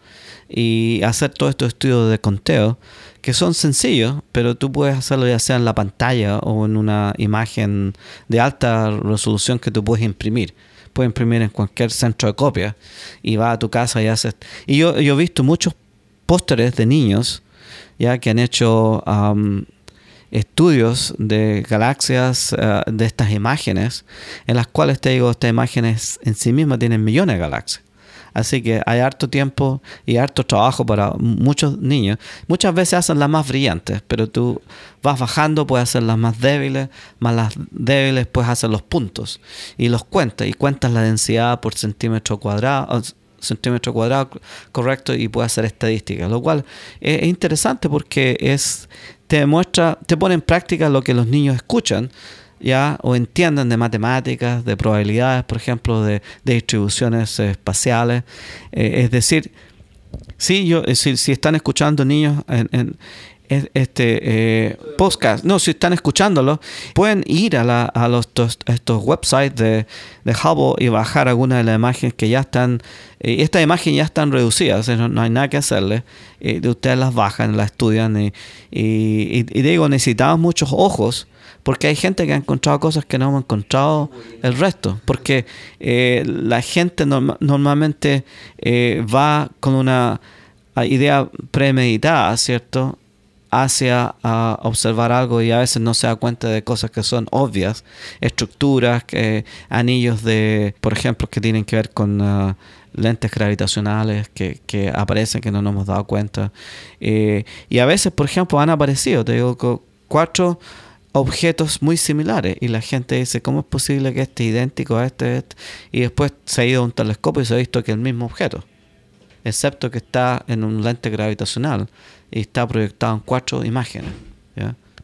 y hacer todos estos estudios de conteo que son sencillos, pero tú puedes hacerlo ya sea en la pantalla o en una imagen de alta resolución que tú puedes imprimir. Puedes imprimir en cualquier centro de copia y va a tu casa y haces... Y yo, yo he visto muchos pósteres de niños ya que han hecho estudios de galaxias eh, de estas imágenes, en las cuales te digo, estas imágenes en sí mismas tienen millones de galaxias. Así que hay harto tiempo y harto trabajo para muchos niños. Muchas veces hacen las más brillantes, pero tú vas bajando, puedes hacer las más débiles, más las débiles puedes hacer los puntos y los cuentas y cuentas la densidad por centímetro cuadrado centímetro cuadrado correcto y puedes hacer estadísticas, lo cual es interesante porque es te demuestra, te pone en práctica lo que los niños escuchan ya o entiendan de matemáticas, de probabilidades, por ejemplo, de, distribuciones espaciales. Eh, es decir, si, yo, eh, si, si, están escuchando niños en, este eh, podcast, no, si están escuchándolo, pueden ir a, la, a los, estos, websites de, de Hubble y bajar algunas de las imágenes que ya están, eh, estas imágenes ya están reducidas, no, hay nada que hacerle, eh, ustedes las bajan, las estudian y, y, digo, necesitamos muchos ojos porque hay gente que ha encontrado cosas que no hemos encontrado el resto, porque la gente normalmente va con una idea premeditada, ¿cierto? Hacia a observar algo y a veces no se da cuenta de cosas que son obvias, estructuras, que, anillos de, por ejemplo, que tienen que ver con uh, lentes gravitacionales que, que, aparecen que no nos hemos dado cuenta. Eh, y a veces, por ejemplo, han aparecido, te digo, cuatro objetos muy similares y la gente dice, ¿cómo es posible que este es idéntico a este, este? Y después se ha ido a un telescopio y se ha visto que es el mismo objeto, excepto que está en un lente gravitacional está proyectado en cuatro imágenes.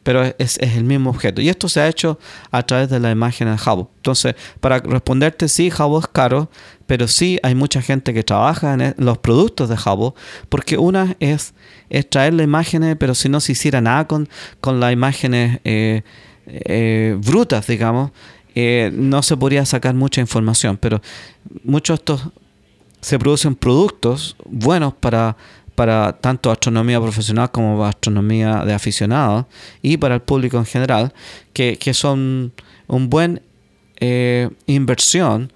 Pero es, el mismo objeto. Y esto se ha hecho a través de la imagen de Hubble. Entonces, para responderte, sí, Hubble es caro, pero sí hay mucha gente que trabaja en e, los productos de Hubble, porque una es, es traer la imagen, pero si no se hiciera nada con, con las imágenes eh, eh, brutas, digamos, eh, no se podría sacar mucha información. Pero muchos de estos se producen productos buenos para para tanto astronomía profesional como astronomía de aficionados y para el público en general, que, que son un buen eh, inversión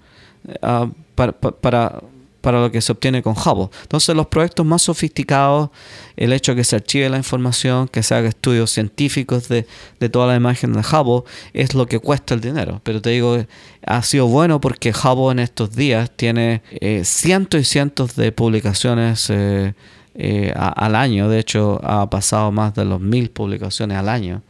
ah, para, para, para, lo que se obtiene con Hubble. Entonces los proyectos más sofisticados, el hecho de que se archive la información, que se haga estudios científicos de, de toda la imagen de Hubble, es lo que cuesta el dinero. Pero te digo, ha sido bueno porque Hubble en estos días tiene eh, cientos y cientos de publicaciones. Eh, eh, al año. De hecho, ha pasado más de los mil publicaciones al año.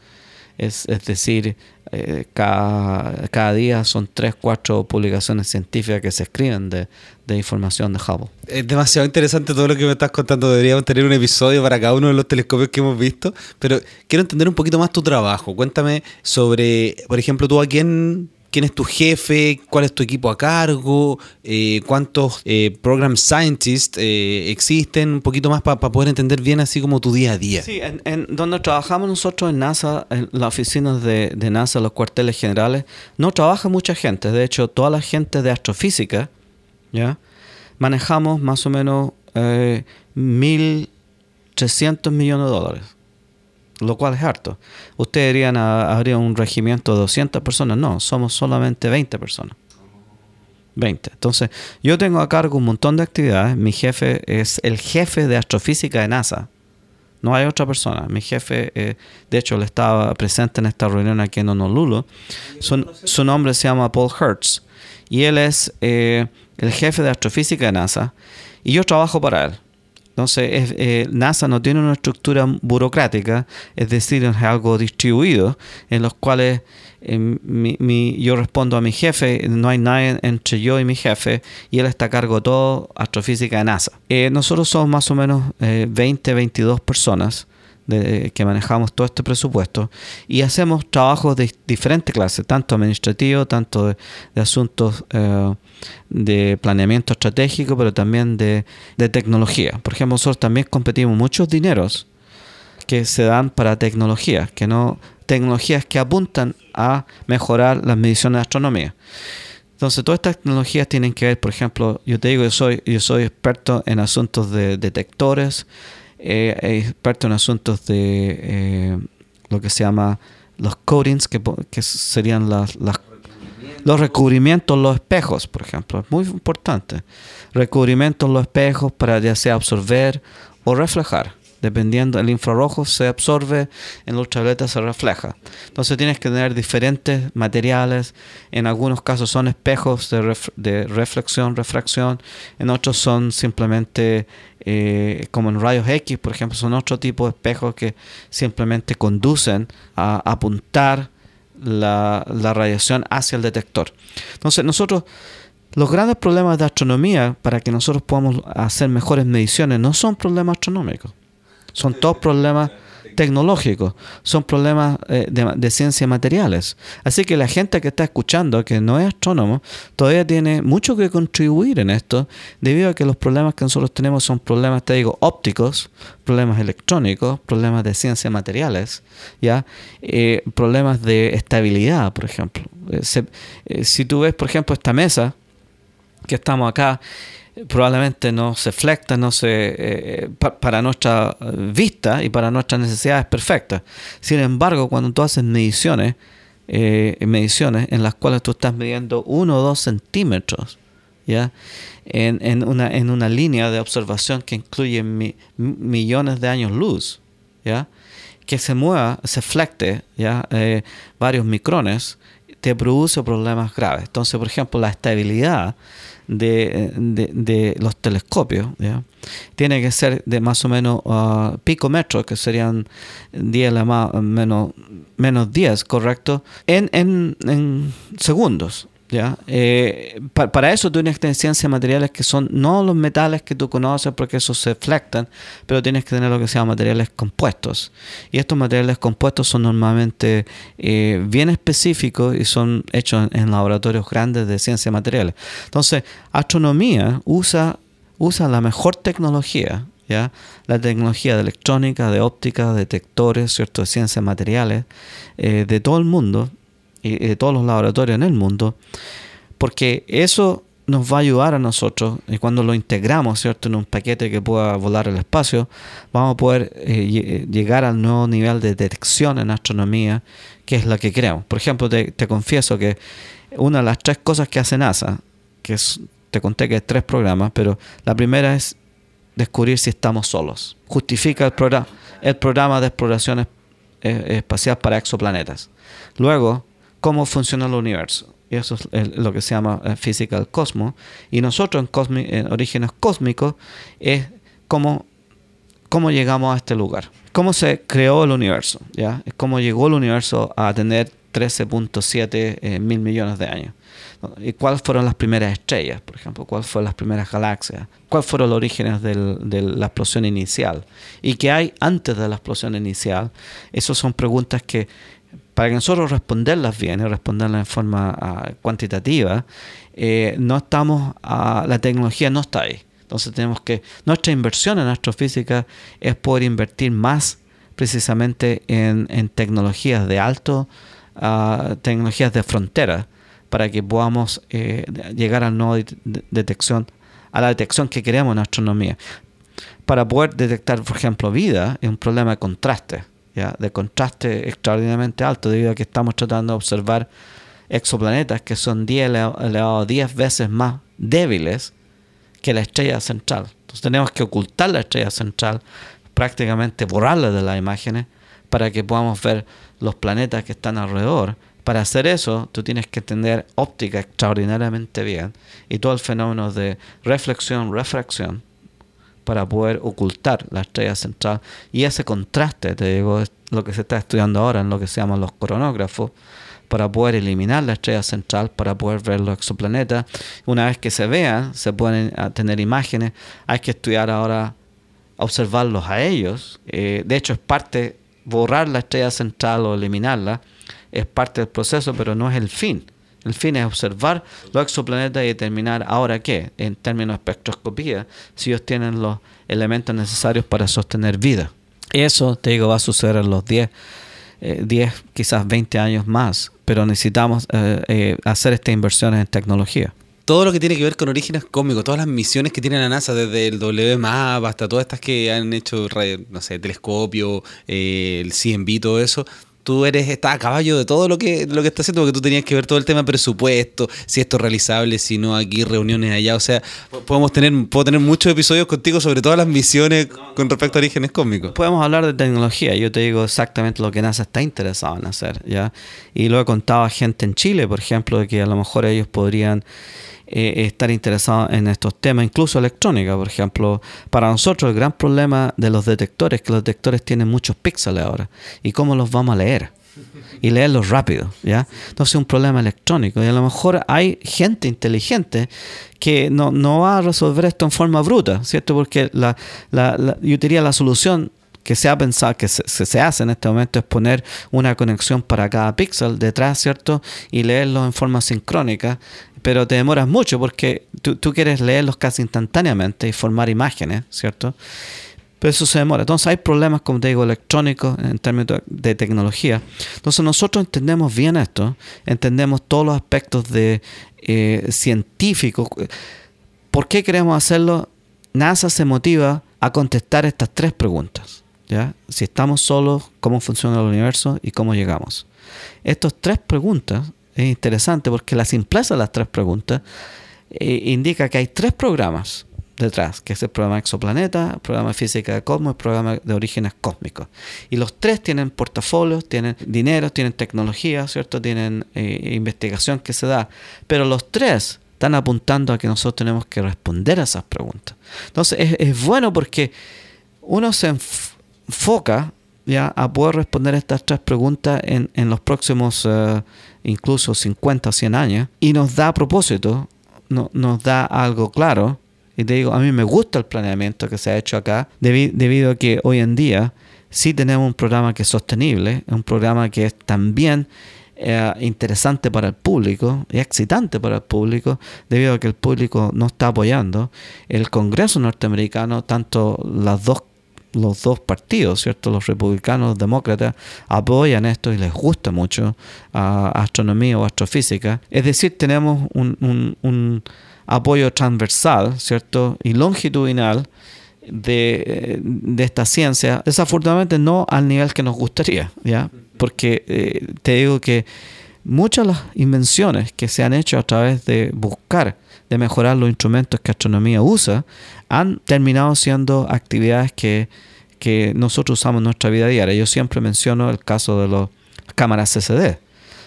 Es, es decir, eh, cada, día son tres, cuatro publicaciones científicas que se escriben de, de, información de Hubble. Es demasiado interesante todo lo que me estás contando. Deberíamos tener un episodio para cada uno de los telescopios que hemos visto. Pero quiero entender un poquito más tu trabajo. Cuéntame sobre, por ejemplo, tú a quién quién es tu jefe, cuál es tu equipo a cargo, eh, cuántos eh, program scientists eh, existen, un poquito más para poder entender bien así como tu día a día. Sí, en, donde trabajamos nosotros en NASA, en las oficinas de, de, NASA, los cuarteles generales, no trabaja mucha gente. De hecho, toda la gente de astrofísica, ¿ya? Manejamos más o menos 1.300 millones de dólares lo cual es harto. Ustedes dirían, ah, habría un regimiento de 200 personas. No, somos solamente 20 personas. 20. Entonces, yo tengo a cargo un montón de actividades. Mi jefe es el jefe de astrofísica de NASA. No hay otra persona. Mi jefe, eh, de hecho, le estaba presente en esta reunión aquí en Honolulu. Su, nombre se llama Paul Hertz. Y él es eh, el jefe de astrofísica de NASA. Y yo trabajo para él. Entonces, eh, NASA no tiene una estructura burocrática, es decir, es algo distribuido, en los cuales eh, yo respondo a mi jefe, no hay nadie entre yo y mi jefe, y él está a cargo de todo astrofísica de NASA. Eh, nosotros somos más o menos 20, 22 personas de, que manejamos todo este presupuesto y hacemos trabajos de diferentes clases, tanto administrativo, tanto de, asuntos eh, de planeamiento estratégico, pero también de, tecnología. Por ejemplo, nosotros también competimos muchos dineros que se dan para tecnología, que no tecnologías que apuntan a mejorar las mediciones de astronomía. Entonces, todas estas tecnologías tienen que ver, por ejemplo, yo te digo, yo soy, yo soy experto en asuntos de detectores, eh, experto en asuntos de eh, lo que se llama los coatings, que, que serían las, los recubrimientos, los espejos, por ejemplo. Es muy importante. Recubrimientos, los espejos para ya sea absorber o reflejar dependiendo del infrarrojo se absorbe, en la ultravioleta se refleja. Entonces tienes que tener diferentes materiales, en algunos casos son espejos de, reflexión, refracción, en otros son simplemente eh, como en rayos X, por ejemplo, son otro tipo de espejos que simplemente conducen a apuntar la, la radiación hacia el detector. Entonces nosotros... Los grandes problemas de astronomía para que nosotros podamos hacer mejores mediciones no son problemas astronómicos. Son todos problemas tecnológicos, son problemas eh, de, de ciencias materiales. Así que la gente que está escuchando, que no es astrónomo, todavía tiene mucho que contribuir en esto, debido a que los problemas que nosotros tenemos son problemas, te digo, ópticos, problemas electrónicos, problemas de ciencias materiales, ¿ya? Eh, problemas de estabilidad, por ejemplo. Eh, si tú ves, por ejemplo, esta mesa que estamos acá, probablemente no se flecta, no se eh, pa- para nuestra eh, vista y para nuestras necesidades perfectas. Sin embargo, cuando tú haces mediciones, eh, mediciones en las cuales tú estás midiendo uno o dos centímetros, ¿ya? En, en una, en una línea de observación que incluye millones de años luz, ¿ya? que se mueva, se flecte ¿ya? Eh, varios micrones, te produce problemas graves. Entonces, por ejemplo, la estabilidad de, de- de los telescopios tiene que ser de más o menos ah, picometros, que serían 10 a la ma- menos, menos 10, ¿correcto? En, en, en segundos. Eh, pa- para eso tienes que tener ciencias materiales que son no los metales que tú conoces porque esos se flectan, pero tienes que tener lo que se llama materiales compuestos. Y estos materiales compuestos son normalmente eh, bien específicos y son hechos en, laboratorios grandes de ciencias materiales. Entonces, astronomía usa, usa la mejor tecnología, ¿ya? la tecnología de electrónica, de óptica, detectores, ¿cierto? de ciencias materiales, eh, de todo el mundo y de todos los laboratorios en el mundo, porque eso nos va a ayudar a nosotros y cuando lo integramos cierto en un paquete que pueda volar al espacio vamos a poder eh, lle- llegar al nuevo nivel de detección en astronomía que es la que queremos. Por ejemplo te, confieso que una de las tres cosas que hace NASA que te conté que es tres programas pero la primera es descubrir si estamos solos. Justifica el programa el programa de exploración eh, espacial para exoplanetas. Luego cómo funciona el universo y eso es lo que se llama eh, física del cosmos. Y nosotros en, orígenes cósmicos es cómo, cómo llegamos a este lugar. Cómo se creó el universo. ¿ya? Cómo llegó el universo a tener 13.7 eh, mil millones de años. ¿Y cuáles fueron las primeras estrellas, por ejemplo? ¿Cuáles fueron las primeras galaxias? ¿Cuáles fueron los orígenes de la explosión inicial? ¿Y qué hay antes de la explosión inicial? Esas son preguntas que para que nosotros responderlas bien y responderlas en forma ah, cuantitativa, eh, no estamos, ah, la tecnología no está ahí. Entonces tenemos que, nuestra inversión en astrofísica es poder invertir más precisamente en, tecnologías de alto, ah, tecnologías de frontera, para que podamos eh, llegar a la nueva de- de- detección, a la detección que queremos en astronomía. Para poder detectar, por ejemplo, vida, es un problema de contraste, de contraste extraordinariamente alto, debido a que estamos tratando de observar exoplanetas que son 10 eleva- elevado a 10 veces más débiles que la estrella central. Entonces tenemos que ocultar la estrella central, prácticamente borrarla de las imágenes para que podamos ver los planetas que están alrededor. Para hacer eso, tú tienes que tener óptica extraordinariamente bien y todo el fenómeno de reflexión, refracción para poder ocultar la estrella central. Y ese contraste, te digo, es lo que se está estudiando ahora en lo que se llaman los coronógrafos, para poder eliminar la estrella central, para poder ver los exoplanetas. Una vez que se vean, se pueden ah, tener imágenes. Hay que estudiar ahora, observarlos a ellos. Eh, de hecho, es parte, borrar la estrella central o eliminarla, es parte del proceso, pero no es el fin. El fin es observar los exoplanetas y determinar ahora qué, en términos de espectroscopía, si ellos tienen los elementos necesarios para sostener vida. Eso, te digo, va a suceder en los 10, eh, 10 quizás 20 años más, pero necesitamos eh, eh, hacer estas inversiones en tecnología. Todo lo que tiene que ver con orígenes cósmicos, todas las misiones que tiene la NASA, desde el WMAP hasta todas estas que han hecho, no sé, telescopio, eh, el CMB, todo eso. Tú eres, estás a caballo de todo lo que, lo que está haciendo, porque tú tenías que ver todo el tema presupuesto, si esto es realizable, si no, aquí reuniones allá. O sea, podemos tener, puedo tener muchos episodios contigo sobre todas las misiones con respecto a orígenes cósmicos. Podemos hablar de tecnología. Yo te digo exactamente lo que NASA está interesado en hacer, ¿ya? Y lo he contado a gente en Chile, por ejemplo, de que a lo mejor ellos podrían eh, estar interesados en estos temas, incluso electrónica, por ejemplo. Para nosotros el gran problema de los detectores es que los detectores tienen muchos píxeles ahora. ¿Y cómo los vamos a leer? y leerlos rápido, ¿ya? Entonces es un problema electrónico y a lo mejor hay gente inteligente que no, no va a resolver esto en forma bruta, ¿cierto? Porque la, la, la- yo diría la solución que se ha pensado, que se, hace en este momento es poner una conexión para cada píxel detrás, ¿cierto? Y leerlo en forma sincrónica, pero te demoras mucho porque tú, tú quieres leerlos casi instantáneamente y formar imágenes, ¿cierto? Pero eso se demora. Entonces hay problemas, como te digo, electrónicos en términos de tecnología. Entonces nosotros entendemos bien esto, entendemos todos los aspectos de eh, científicos. ¿Por qué queremos hacerlo? NASA se motiva a contestar estas tres preguntas. Si estamos solos, cómo funciona el universo y cómo llegamos. Estas tres preguntas es interesante porque la simpleza de las tres preguntas eh, indica que hay tres programas detrás, que es el programa Exoplaneta, el programa Física de Cosmos, el programa de orígenes cósmicos. Y los tres tienen portafolios, tienen dinero, tienen tecnología, ¿cierto? Tienen eh, investigación que se da. Pero los tres están apuntando a que nosotros tenemos que responder a esas preguntas. Entonces es, bueno porque uno se enfoca ya a poder responder estas tres preguntas en, en los próximos eh, incluso 50 o 100 años y nos da propósito, no, nos da algo claro y te digo, a mí me gusta el planeamiento que se ha hecho acá, debido a que hoy en día sí tenemos un programa que es sostenible, un programa que es también eh, interesante para el público y excitante para el público, debido a que el público no está apoyando. El Congreso norteamericano, tanto las dos los dos partidos, ¿cierto? Los republicanos, los demócratas, apoyan esto y les gusta mucho a astronomía o astrofísica. Es decir, tenemos un, apoyo transversal, ¿cierto? Y longitudinal de, esta ciencia, desafortunadamente no al nivel que nos gustaría, ¿ya? Porque eh, te digo que muchas de las invenciones que se han hecho a través de buscar, de mejorar los instrumentos que astronomía usa, han terminado siendo actividades que, que nosotros usamos en nuestra vida diaria. Yo siempre menciono el caso de las cámaras CCD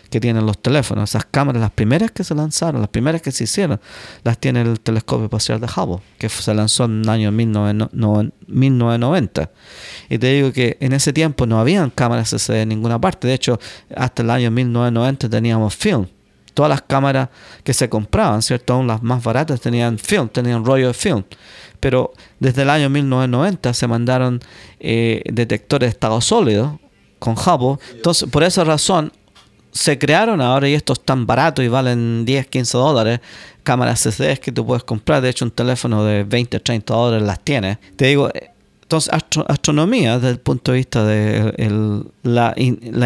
que tienen los teléfonos. Esas cámaras, las primeras que se lanzaron, las primeras que se hicieron, las tiene el telescopio espacial de Hubble, que se lanzó en el año 1990. Y te digo que en ese tiempo no habían cámaras CCD en ninguna parte. De hecho, hasta el año 1990 teníamos film. Todas las cámaras que se compraban, ¿cierto? Aún las más baratas tenían film, tenían rollo de film. Pero desde el año 1990 se mandaron eh, detectores de estado sólido con Hubble. Entonces, por esa razón, se crearon ahora y estos están baratos y valen 10, 15 dólares. Cámaras CCD que tú puedes comprar. De hecho, un teléfono de 20, 30 dólares las tiene. Te digo, entonces, astronomía, desde el punto de vista de la,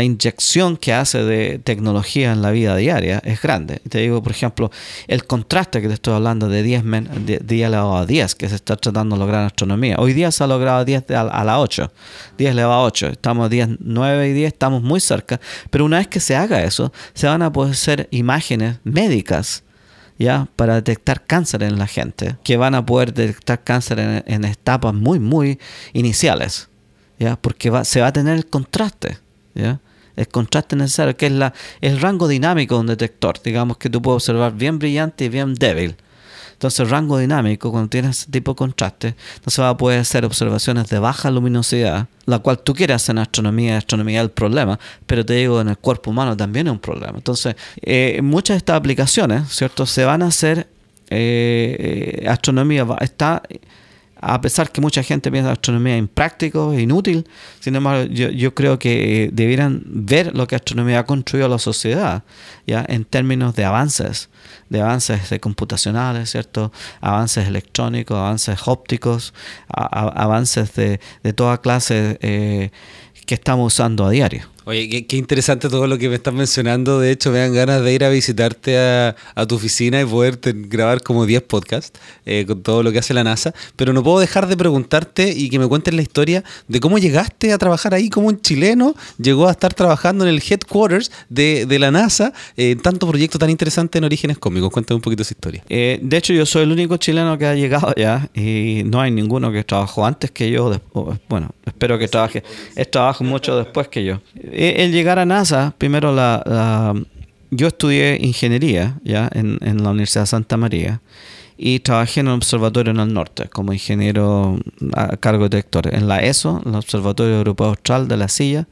inyección que hace de tecnología en la vida diaria, es grande. Te digo, por ejemplo, el contraste que te estoy hablando de 10, men, de, 10 elevado a 10 que se está tratando de lograr astronomía. Hoy día se ha logrado 10 a, a la 8, 10 elevado a 8. Estamos 10, 9 y 10, estamos muy cerca. Pero una vez que se haga eso, se van a poder hacer imágenes médicas ¿ya? para detectar cáncer en la gente, que van a poder detectar cáncer en, etapas muy, muy iniciales, ¿ya? porque se va a tener el contraste. ¿ya? el contraste necesario, que es la, el rango dinámico de un detector. Digamos que tú puedes observar bien brillante y bien débil. Entonces, rango dinámico, cuando tienes ese tipo de contraste, entonces va a poder hacer observaciones de baja luminosidad, la cual tú quieres en astronomía, astronomía es el problema, pero te digo, en el cuerpo humano también es un problema. Entonces, eh, muchas de estas aplicaciones, ¿cierto?, se van a hacer, eh, eh astronomía está a pesar que mucha gente piensa astronomía impráctico, inútil, sin embargo, yo, creo que debieran ver lo que astronomía ha construido a la sociedad, ya en términos de avances, de avances de computacionales, ¿cierto? Avances electrónicos, avances ópticos, avances de, de, toda clase eh, que estamos usando a diario. Oye, qué, interesante todo lo que me estás mencionando. De hecho, me dan ganas de ir a visitarte a, tu oficina y poder grabar como 10 podcasts eh, con todo lo que hace la NASA. Pero no puedo dejar de preguntarte y que me cuentes la historia de cómo llegaste a trabajar ahí como un chileno. Llegó a estar trabajando en el headquarters de, la NASA en tanto proyecto tan interesante en Orígenes Cómicos. Cuéntame un poquito esa historia. Eh, de hecho, yo soy el único chileno que ha llegado ya y no hay ninguno que trabajó antes que yo. Bueno, espero que trabaje. Trabajo mucho después que yo. Eh, el llegar a NASA, primero la, yo estudié ingeniería ya en, la Universidad de Santa María y trabajé en un observatorio en el norte como ingeniero a cargo de director. En la ESO, el Observatorio Europeo Austral de la Silla,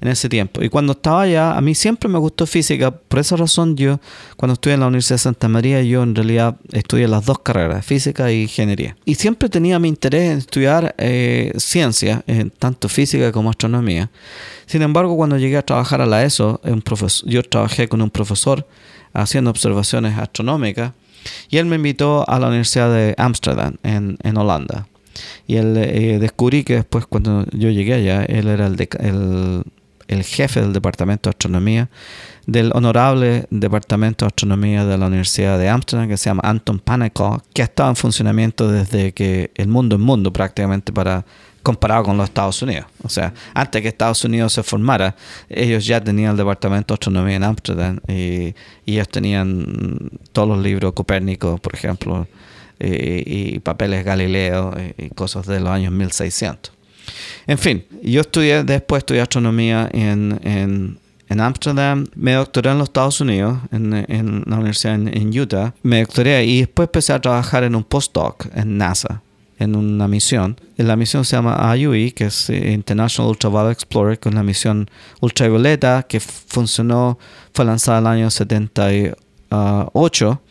en ese tiempo. Y cuando estaba allá, a mí siempre me gustó física. Por esa razón, yo, cuando estuve en la Universidad de Santa María, yo en realidad estudié las dos carreras, física y ingeniería. Y siempre tenía mi interés en estudiar eh, ciencia, tanto física como astronomía. Sin embargo, cuando llegué a trabajar a la ESO, un profesor, yo trabajé con un profesor haciendo observaciones astronómicas y él me invitó a la Universidad de Ámsterdam, en, en Holanda. Y él, eh, descubrí que después, cuando yo llegué allá, él era el, el, jefe del Departamento de Astronomía del honorable Departamento de Astronomía de la Universidad de Ámsterdam, que se llama Anton Pannekow, que ha estado en funcionamiento desde que el mundo es mundo prácticamente para comparado con los Estados Unidos. O sea, antes que Estados Unidos se formara, ellos ya tenían el Departamento de Astronomía en Ámsterdam y, y, ellos tenían todos los libros Copérnico, por ejemplo, y, papeles Galileo y cosas de los años 1600. En fin, yo estudié, después estudié astronomía en, en, en Amsterdam, me doctoré en los Estados Unidos, en, en la universidad en, Utah, me doctoré y después empecé a trabajar en un postdoc en NASA, en una misión. La misión se llama IUE, que es eh, International Ultraviolet Explorer, que es una misión ultravioleta que funcionó, fue lanzada en el año 78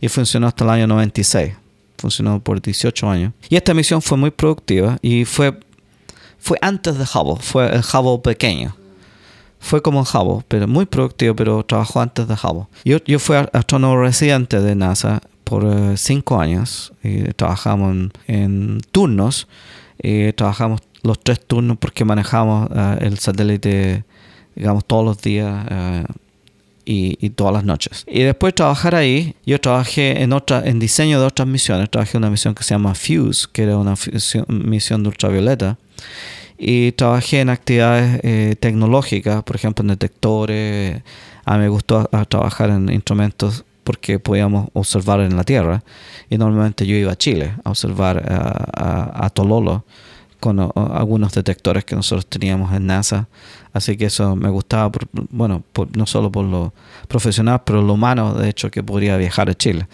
y funcionó hasta el año 96 funcionó por 18 años. Y esta misión fue muy productiva y fue, fue antes de Hubble, fue el Hubble pequeño. Fue como el Hubble, pero muy productivo, pero trabajó antes de Hubble. Yo, yo fui astrónomo residente de NASA por 5 eh, años y trabajamos en, turnos. Y trabajamos los tres turnos porque manejamos eh, el satélite, digamos, todos los días. Eh, y, todas las noches. Y después de trabajar ahí, yo trabajé en otra, en diseño de otras misiones. Trabajé en una misión que se llama FUSE, que era una misión de ultravioleta. Y trabajé en actividades eh, tecnológicas, por ejemplo, en detectores. A mí me gustó trabajar en instrumentos porque podíamos observar en la Tierra. Y normalmente yo iba a Chile a observar a Tololo con algunos detectores que nosotros teníamos en NASA. Así que eso me gustaba, bueno, no solo por lo profesional, pero lo humano, de hecho, que podría viajar a Chile.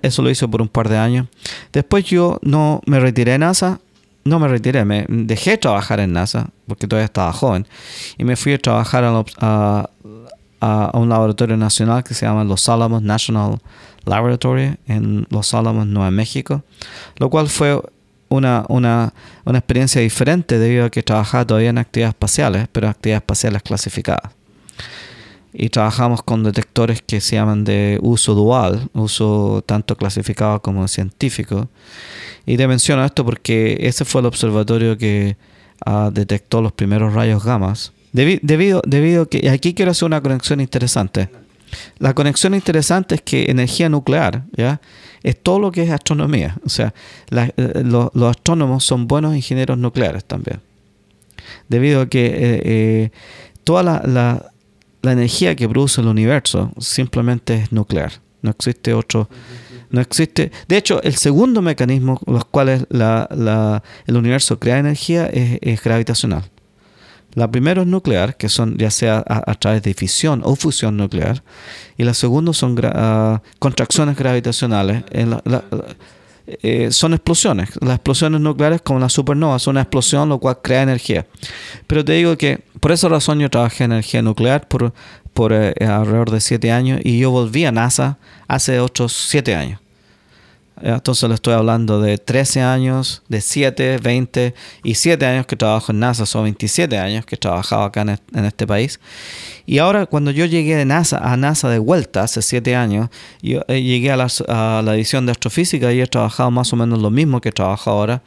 Eso lo hice por un par de años. Después yo no me retiré de NASA, no me retiré, me dejé trabajar en NASA, porque todavía estaba joven, y me fui a trabajar a, a un laboratorio nacional que se llama Los Álamos National Laboratory en Los Álamos, Nueva México, lo cual fue una, una, una experiencia diferente debido a que trabajaba todavía en actividades espaciales, pero actividades espaciales clasificadas. Y trabajamos con detectores que se llaman de uso dual, uso tanto clasificado como científico. Y te menciono esto porque ese fue el observatorio que uh, detectó los primeros rayos gamas. debido, debido a que aquí quiero hacer una conexión interesante. La conexión interesante es que energía nuclear, ¿ya? Es todo lo que es astronomía. O sea, eh, los astrónomos son buenos ingenieros nucleares también. Debido a que eh, eh, toda la, energía que produce el universo simplemente es nuclear. No existe otro. No existe. De hecho, el segundo mecanismo, los cuales el universo crea energía, es gravitacional. La primera es nuclear, que son ya sea a, través de fisión o fusión nuclear, y la segunda son ah, contracciones gravitacionales. Eh, son explosiones. Las explosiones nucleares, como la supernova, son una explosión, lo cual crea energía. Pero te digo que por esa razón yo trabajé en energía nuclear por, por eh, alrededor de siete años y yo volví a NASA hace otros siete años. Entonces le estoy hablando de 13 años, de 7, 20 y 7 años que trabajo en NASA, son 27 años que he trabajado acá en, este país. Y ahora cuando yo llegué de NASA, a NASA de vuelta hace 7 años, yo eh, llegué a la, a edición de astrofísica y he trabajado más o menos lo mismo que trabajo ahora.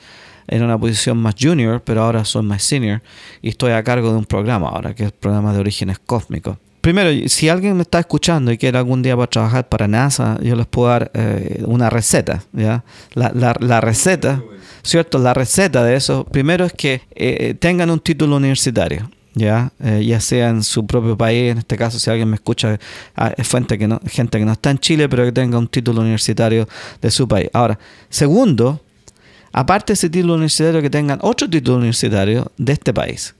En una posición más junior, pero ahora soy más senior y estoy a cargo de un programa ahora, que es el programa de orígenes cósmicos primero, si alguien me está escuchando y quiere algún día para trabajar para NASA, yo les puedo dar eh, una receta, ¿ya? La, receta, ¿cierto? La receta de eso, primero es que eh, tengan un título universitario. ¿ya? Eh, ya sea en su propio país, en este caso si alguien me escucha, ah, es fuente que no, gente que no está en Chile, pero que tenga un título universitario de su país. Ahora, segundo, aparte de ese título universitario, que tengan otro título universitario de este país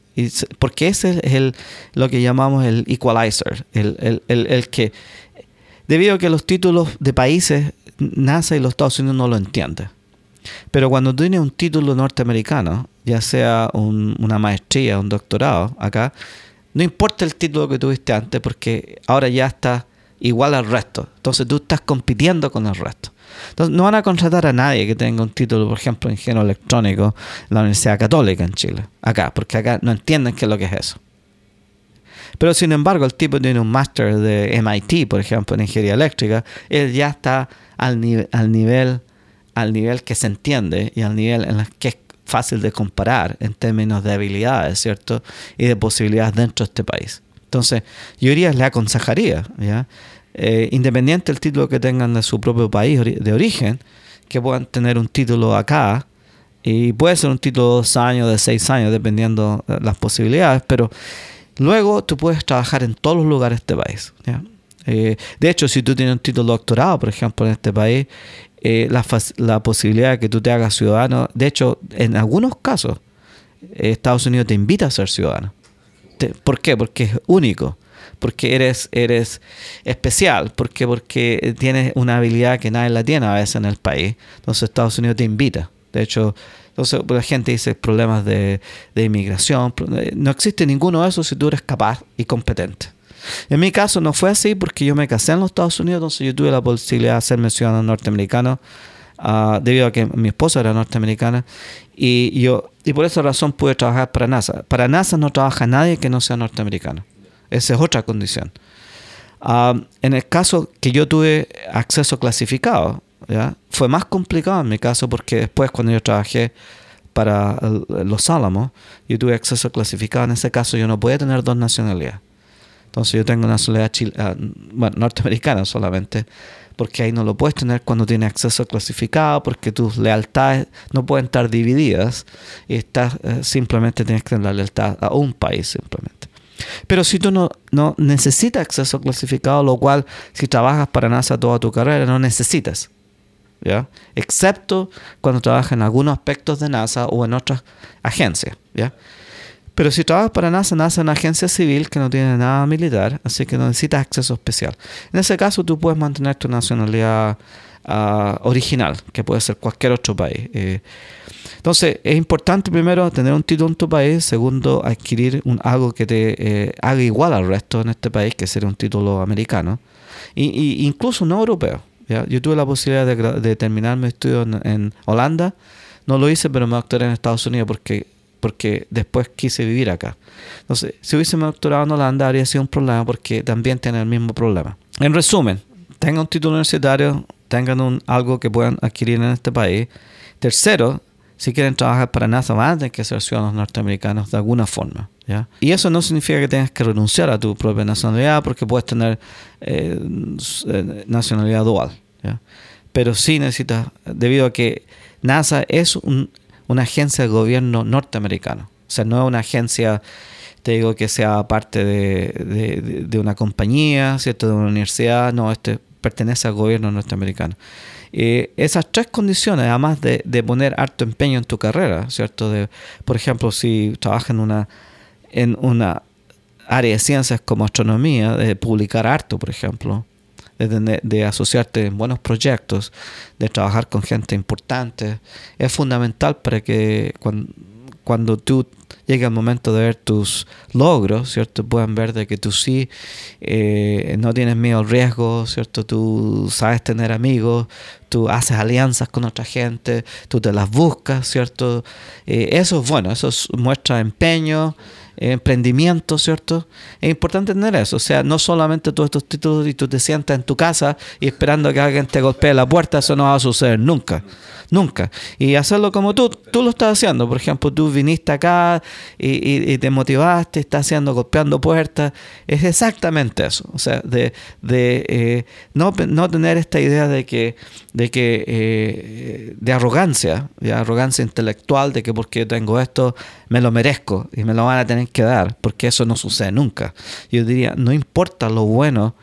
porque ese es el, lo que llamamos el equalizer, el, que, debido a que los títulos de países, NASA y los Estados Unidos no lo entienden. Pero cuando tienes un título norteamericano, ya sea una maestría, un doctorado acá, no importa el título que tuviste antes, porque ahora ya está igual al resto. Entonces tú estás compitiendo con el resto. Entonces no van a contratar a nadie que tenga un título, por ejemplo, en ingenio electrónico en la Universidad Católica en Chile, acá, porque acá no entienden qué es lo que es eso. Pero sin embargo, el tipo tiene un máster de MIT, por ejemplo, en ingeniería eléctrica, él ya está al, al nivel al nivel que se entiende y al nivel en el que es fácil de comparar en términos de habilidades, ¿cierto? Y de posibilidades dentro de este país. Entonces, yo diría, le aconsejaría, ¿ya? Eh, independiente del título que tengan de su propio país de origen, que puedan tener un título acá, y puede ser un título de dos años, de seis años, dependiendo de las posibilidades, pero luego tú puedes trabajar en todos los lugares de este país. Eh, de hecho, si tú tienes un título doctorado, por ejemplo, en este país, eh, la, posibilidad de que tú te hagas ciudadano, de hecho, en algunos casos, Estados Unidos te invita a ser ciudadano. ¿Por qué? Porque es único porque eres, eres especial, porque, porque tienes una habilidad que nadie la tiene a veces en el país. Entonces Estados Unidos te invita. De hecho, entonces la gente dice problemas de, de inmigración. Eh, no existe ninguno de esos si tú eres capaz y competente. En mi caso no fue así porque yo me casé en los Estados Unidos, entonces yo tuve la posibilidad de hacerme ciudadano norteamericano uh, debido a que mi esposa era norteamericana y yo y por esa razón pude trabajar para NASA. Para NASA no trabaja nadie que no sea norteamericano. Esa es otra condición. Ah, en el caso que yo tuve acceso clasificado, fue más complicado en mi caso porque después cuando yo trabajé para los Álamos, yo tuve acceso clasificado. En ese caso yo no podía tener dos nacionalidades. Entonces yo tengo nacionalidad ah, bueno, norteamericana solamente, porque ahí no lo puedes tener cuando tienes acceso clasificado, porque tus lealtades no pueden estar divididas y estás, eh, simplemente tienes que tener la lealtad a un país simplemente. Pero si tú no, no necesitas acceso clasificado, lo cual si trabajas para NASA toda tu carrera no necesitas. ¿ya? Excepto cuando trabajas en algunos aspectos de NASA o en otras agencias. ¿ya? Pero si trabajas para NASA, NASA es una agencia civil que no tiene nada militar, así que no necesitas acceso especial. En ese caso, tú puedes mantener tu nacionalidad ah, original, que puede ser cualquier otro país. Eh, entonces, es importante primero tener un título en tu país, segundo, adquirir un, algo que te eh, haga igual al resto en este país, que sería un título americano, y, incluso no europeo. Yo tuve la posibilidad de, terminar mi estudio en, Holanda, no lo hice, pero me doctoré en Estados Unidos porque, porque después quise vivir acá. Entonces, si hubiese doctorado en Holanda, habría sido un problema porque también tiene el mismo problema. En resumen, tengan un título universitario, tengan un, algo que puedan adquirir en este país. Tercero, si quieren trabajar para NASA van a tener que ser ciudadanos norteamericanos de alguna forma. ¿ya? Y eso no significa que tengas que renunciar a tu propia nacionalidad porque puedes tener eh, eh, nacionalidad dual. ¿ya? Pero sí necesitas, debido a que NASA es una agencia de gobierno norteamericano. O sea, no es una agencia, te digo, que sea parte de, de una compañía, ¿cierto? de una universidad. No, este pertenece al gobierno norteamericano. Eh, esas tres condiciones, además de, poner harto empeño en tu carrera, ¿cierto? De, por ejemplo, si trabajas en una, en una área de ciencias como astronomía, de publicar harto, por ejemplo, de, de, asociarte en buenos proyectos, de trabajar con gente importante, es fundamental para que cuando, cuando tú llega el momento de ver tus logros, ¿cierto? Pueden ver de que tú sí eh, no tienes miedo al riesgo, ¿cierto? Tú sabes tener amigos, tú haces alianzas con otra gente, tú te las buscas, ¿cierto? Eh, eso es bueno, eso muestra empeño, emprendimiento, ¿cierto? Es importante tener eso, o sea, no solamente todos estos títulos y tú te sientas en tu casa y esperando que alguien te golpee la puerta, eso no va a suceder nunca, nunca. Y hacerlo como tú, tú lo estás haciendo, por ejemplo, tú viniste acá y, te motivaste, estás haciendo, golpeando puertas, es exactamente eso, o sea, de, de eh, no, no, tener esta idea de que, de que, eh, de arrogancia, de arrogancia intelectual, de que porque tengo esto, me lo merezco y me lo van a tener que dar, porque eso no sucede nunca. Yo diría, no importa lo bueno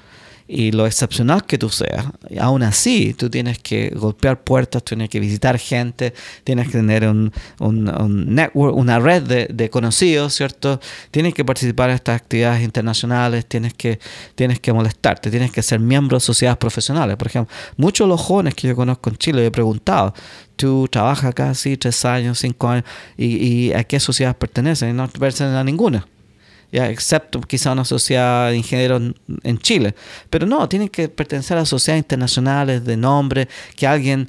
y lo excepcional que tú seas, aún así tú tienes que golpear puertas, tienes que visitar gente, tienes que tener un, un, network, una red de, conocidos, ¿cierto? Tienes que participar en estas actividades internacionales, tienes que, tienes que molestarte, tienes que ser miembro de sociedades profesionales. Por ejemplo, muchos de los jóvenes que yo conozco en Chile, he preguntado, tú trabajas casi tres años, cinco años, y, y a qué sociedad perteneces? Y no pertenecen a ninguna ya, excepto quizá una sociedad de ingenieros en Chile. Pero no, tienen que pertenecer a sociedades internacionales de nombre, que alguien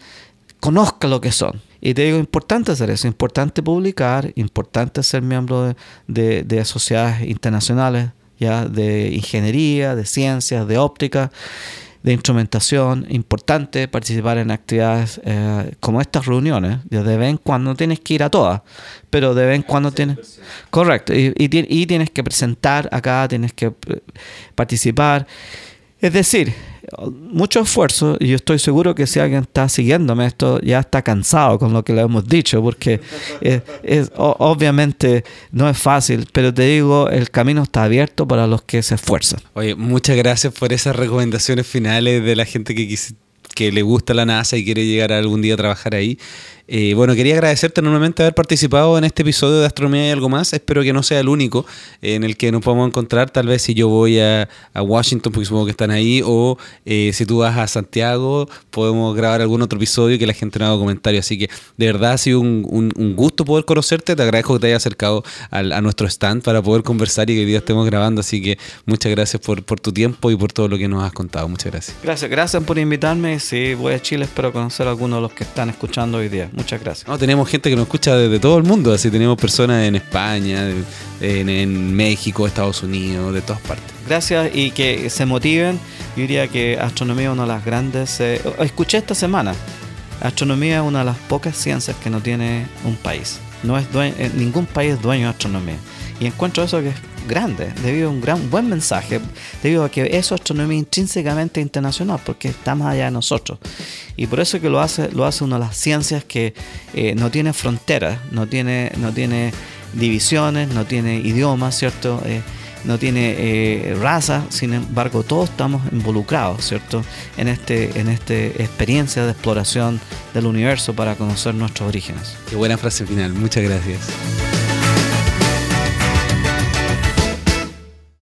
conozca lo que son. Y te digo, importante hacer eso, importante publicar, importante ser miembro de, de, sociedades internacionales, ya de ingeniería, de ciencias, de óptica de instrumentación, importante participar en actividades eh, como estas reuniones. De vez en cuando tienes que ir a todas, pero de vez en cuando tienes... Correcto, y, y tienes que presentar acá, tienes que eh, participar. Es decir, mucho esfuerzo y yo estoy seguro que si alguien está siguiéndome esto ya está cansado con lo que le hemos dicho porque es, obviamente no es fácil pero te digo el camino está abierto para los que se esfuerzan. Oye muchas gracias por esas recomendaciones finales de la gente que que le gusta la NASA y quiere llegar algún día a trabajar ahí eh, bueno, quería agradecerte enormemente haber participado en este episodio de Astronomía y algo más. Espero que no sea el único en el que nos podamos encontrar. Tal vez si yo voy a, Washington, porque supongo que están ahí, o eh, si tú vas a Santiago, podemos grabar algún otro episodio que la gente no haga comentarios. Así que de verdad ha sido un, gusto poder conocerte. Te agradezco que te hayas acercado a nuestro stand para poder conversar y que hoy día estemos grabando. Así que muchas gracias por, por tu tiempo y por todo lo que nos has contado. Muchas gracias. Gracias, gracias por invitarme. Si voy a Chile, espero conocer a algunos de los que están escuchando hoy día. Muchas gracias. No, tenemos gente que nos escucha desde todo el mundo, así tenemos personas en España, en, México, Estados Unidos, de todas partes. Gracias y que se motiven. Yo diría que astronomía es una de las grandes... Eh, escuché esta semana, astronomía es una de las pocas ciencias que no tiene un país. No es eh, ningún país es dueño de astronomía. Y encuentro eso que es grande, debido a un gran buen mensaje, debido a que eso es astronomía intrínsecamente internacional, porque está más allá de nosotros. Y por eso que lo hace, lo hace una de las ciencias que eh, no tiene fronteras, no tiene, no tiene divisiones, no tiene idiomas, ¿cierto? Eh, no tiene eh, raza, sin embargo todos estamos involucrados, ¿cierto? En este, en esta experiencia de exploración del universo para conocer nuestros orígenes. Qué buena frase final, muchas gracias.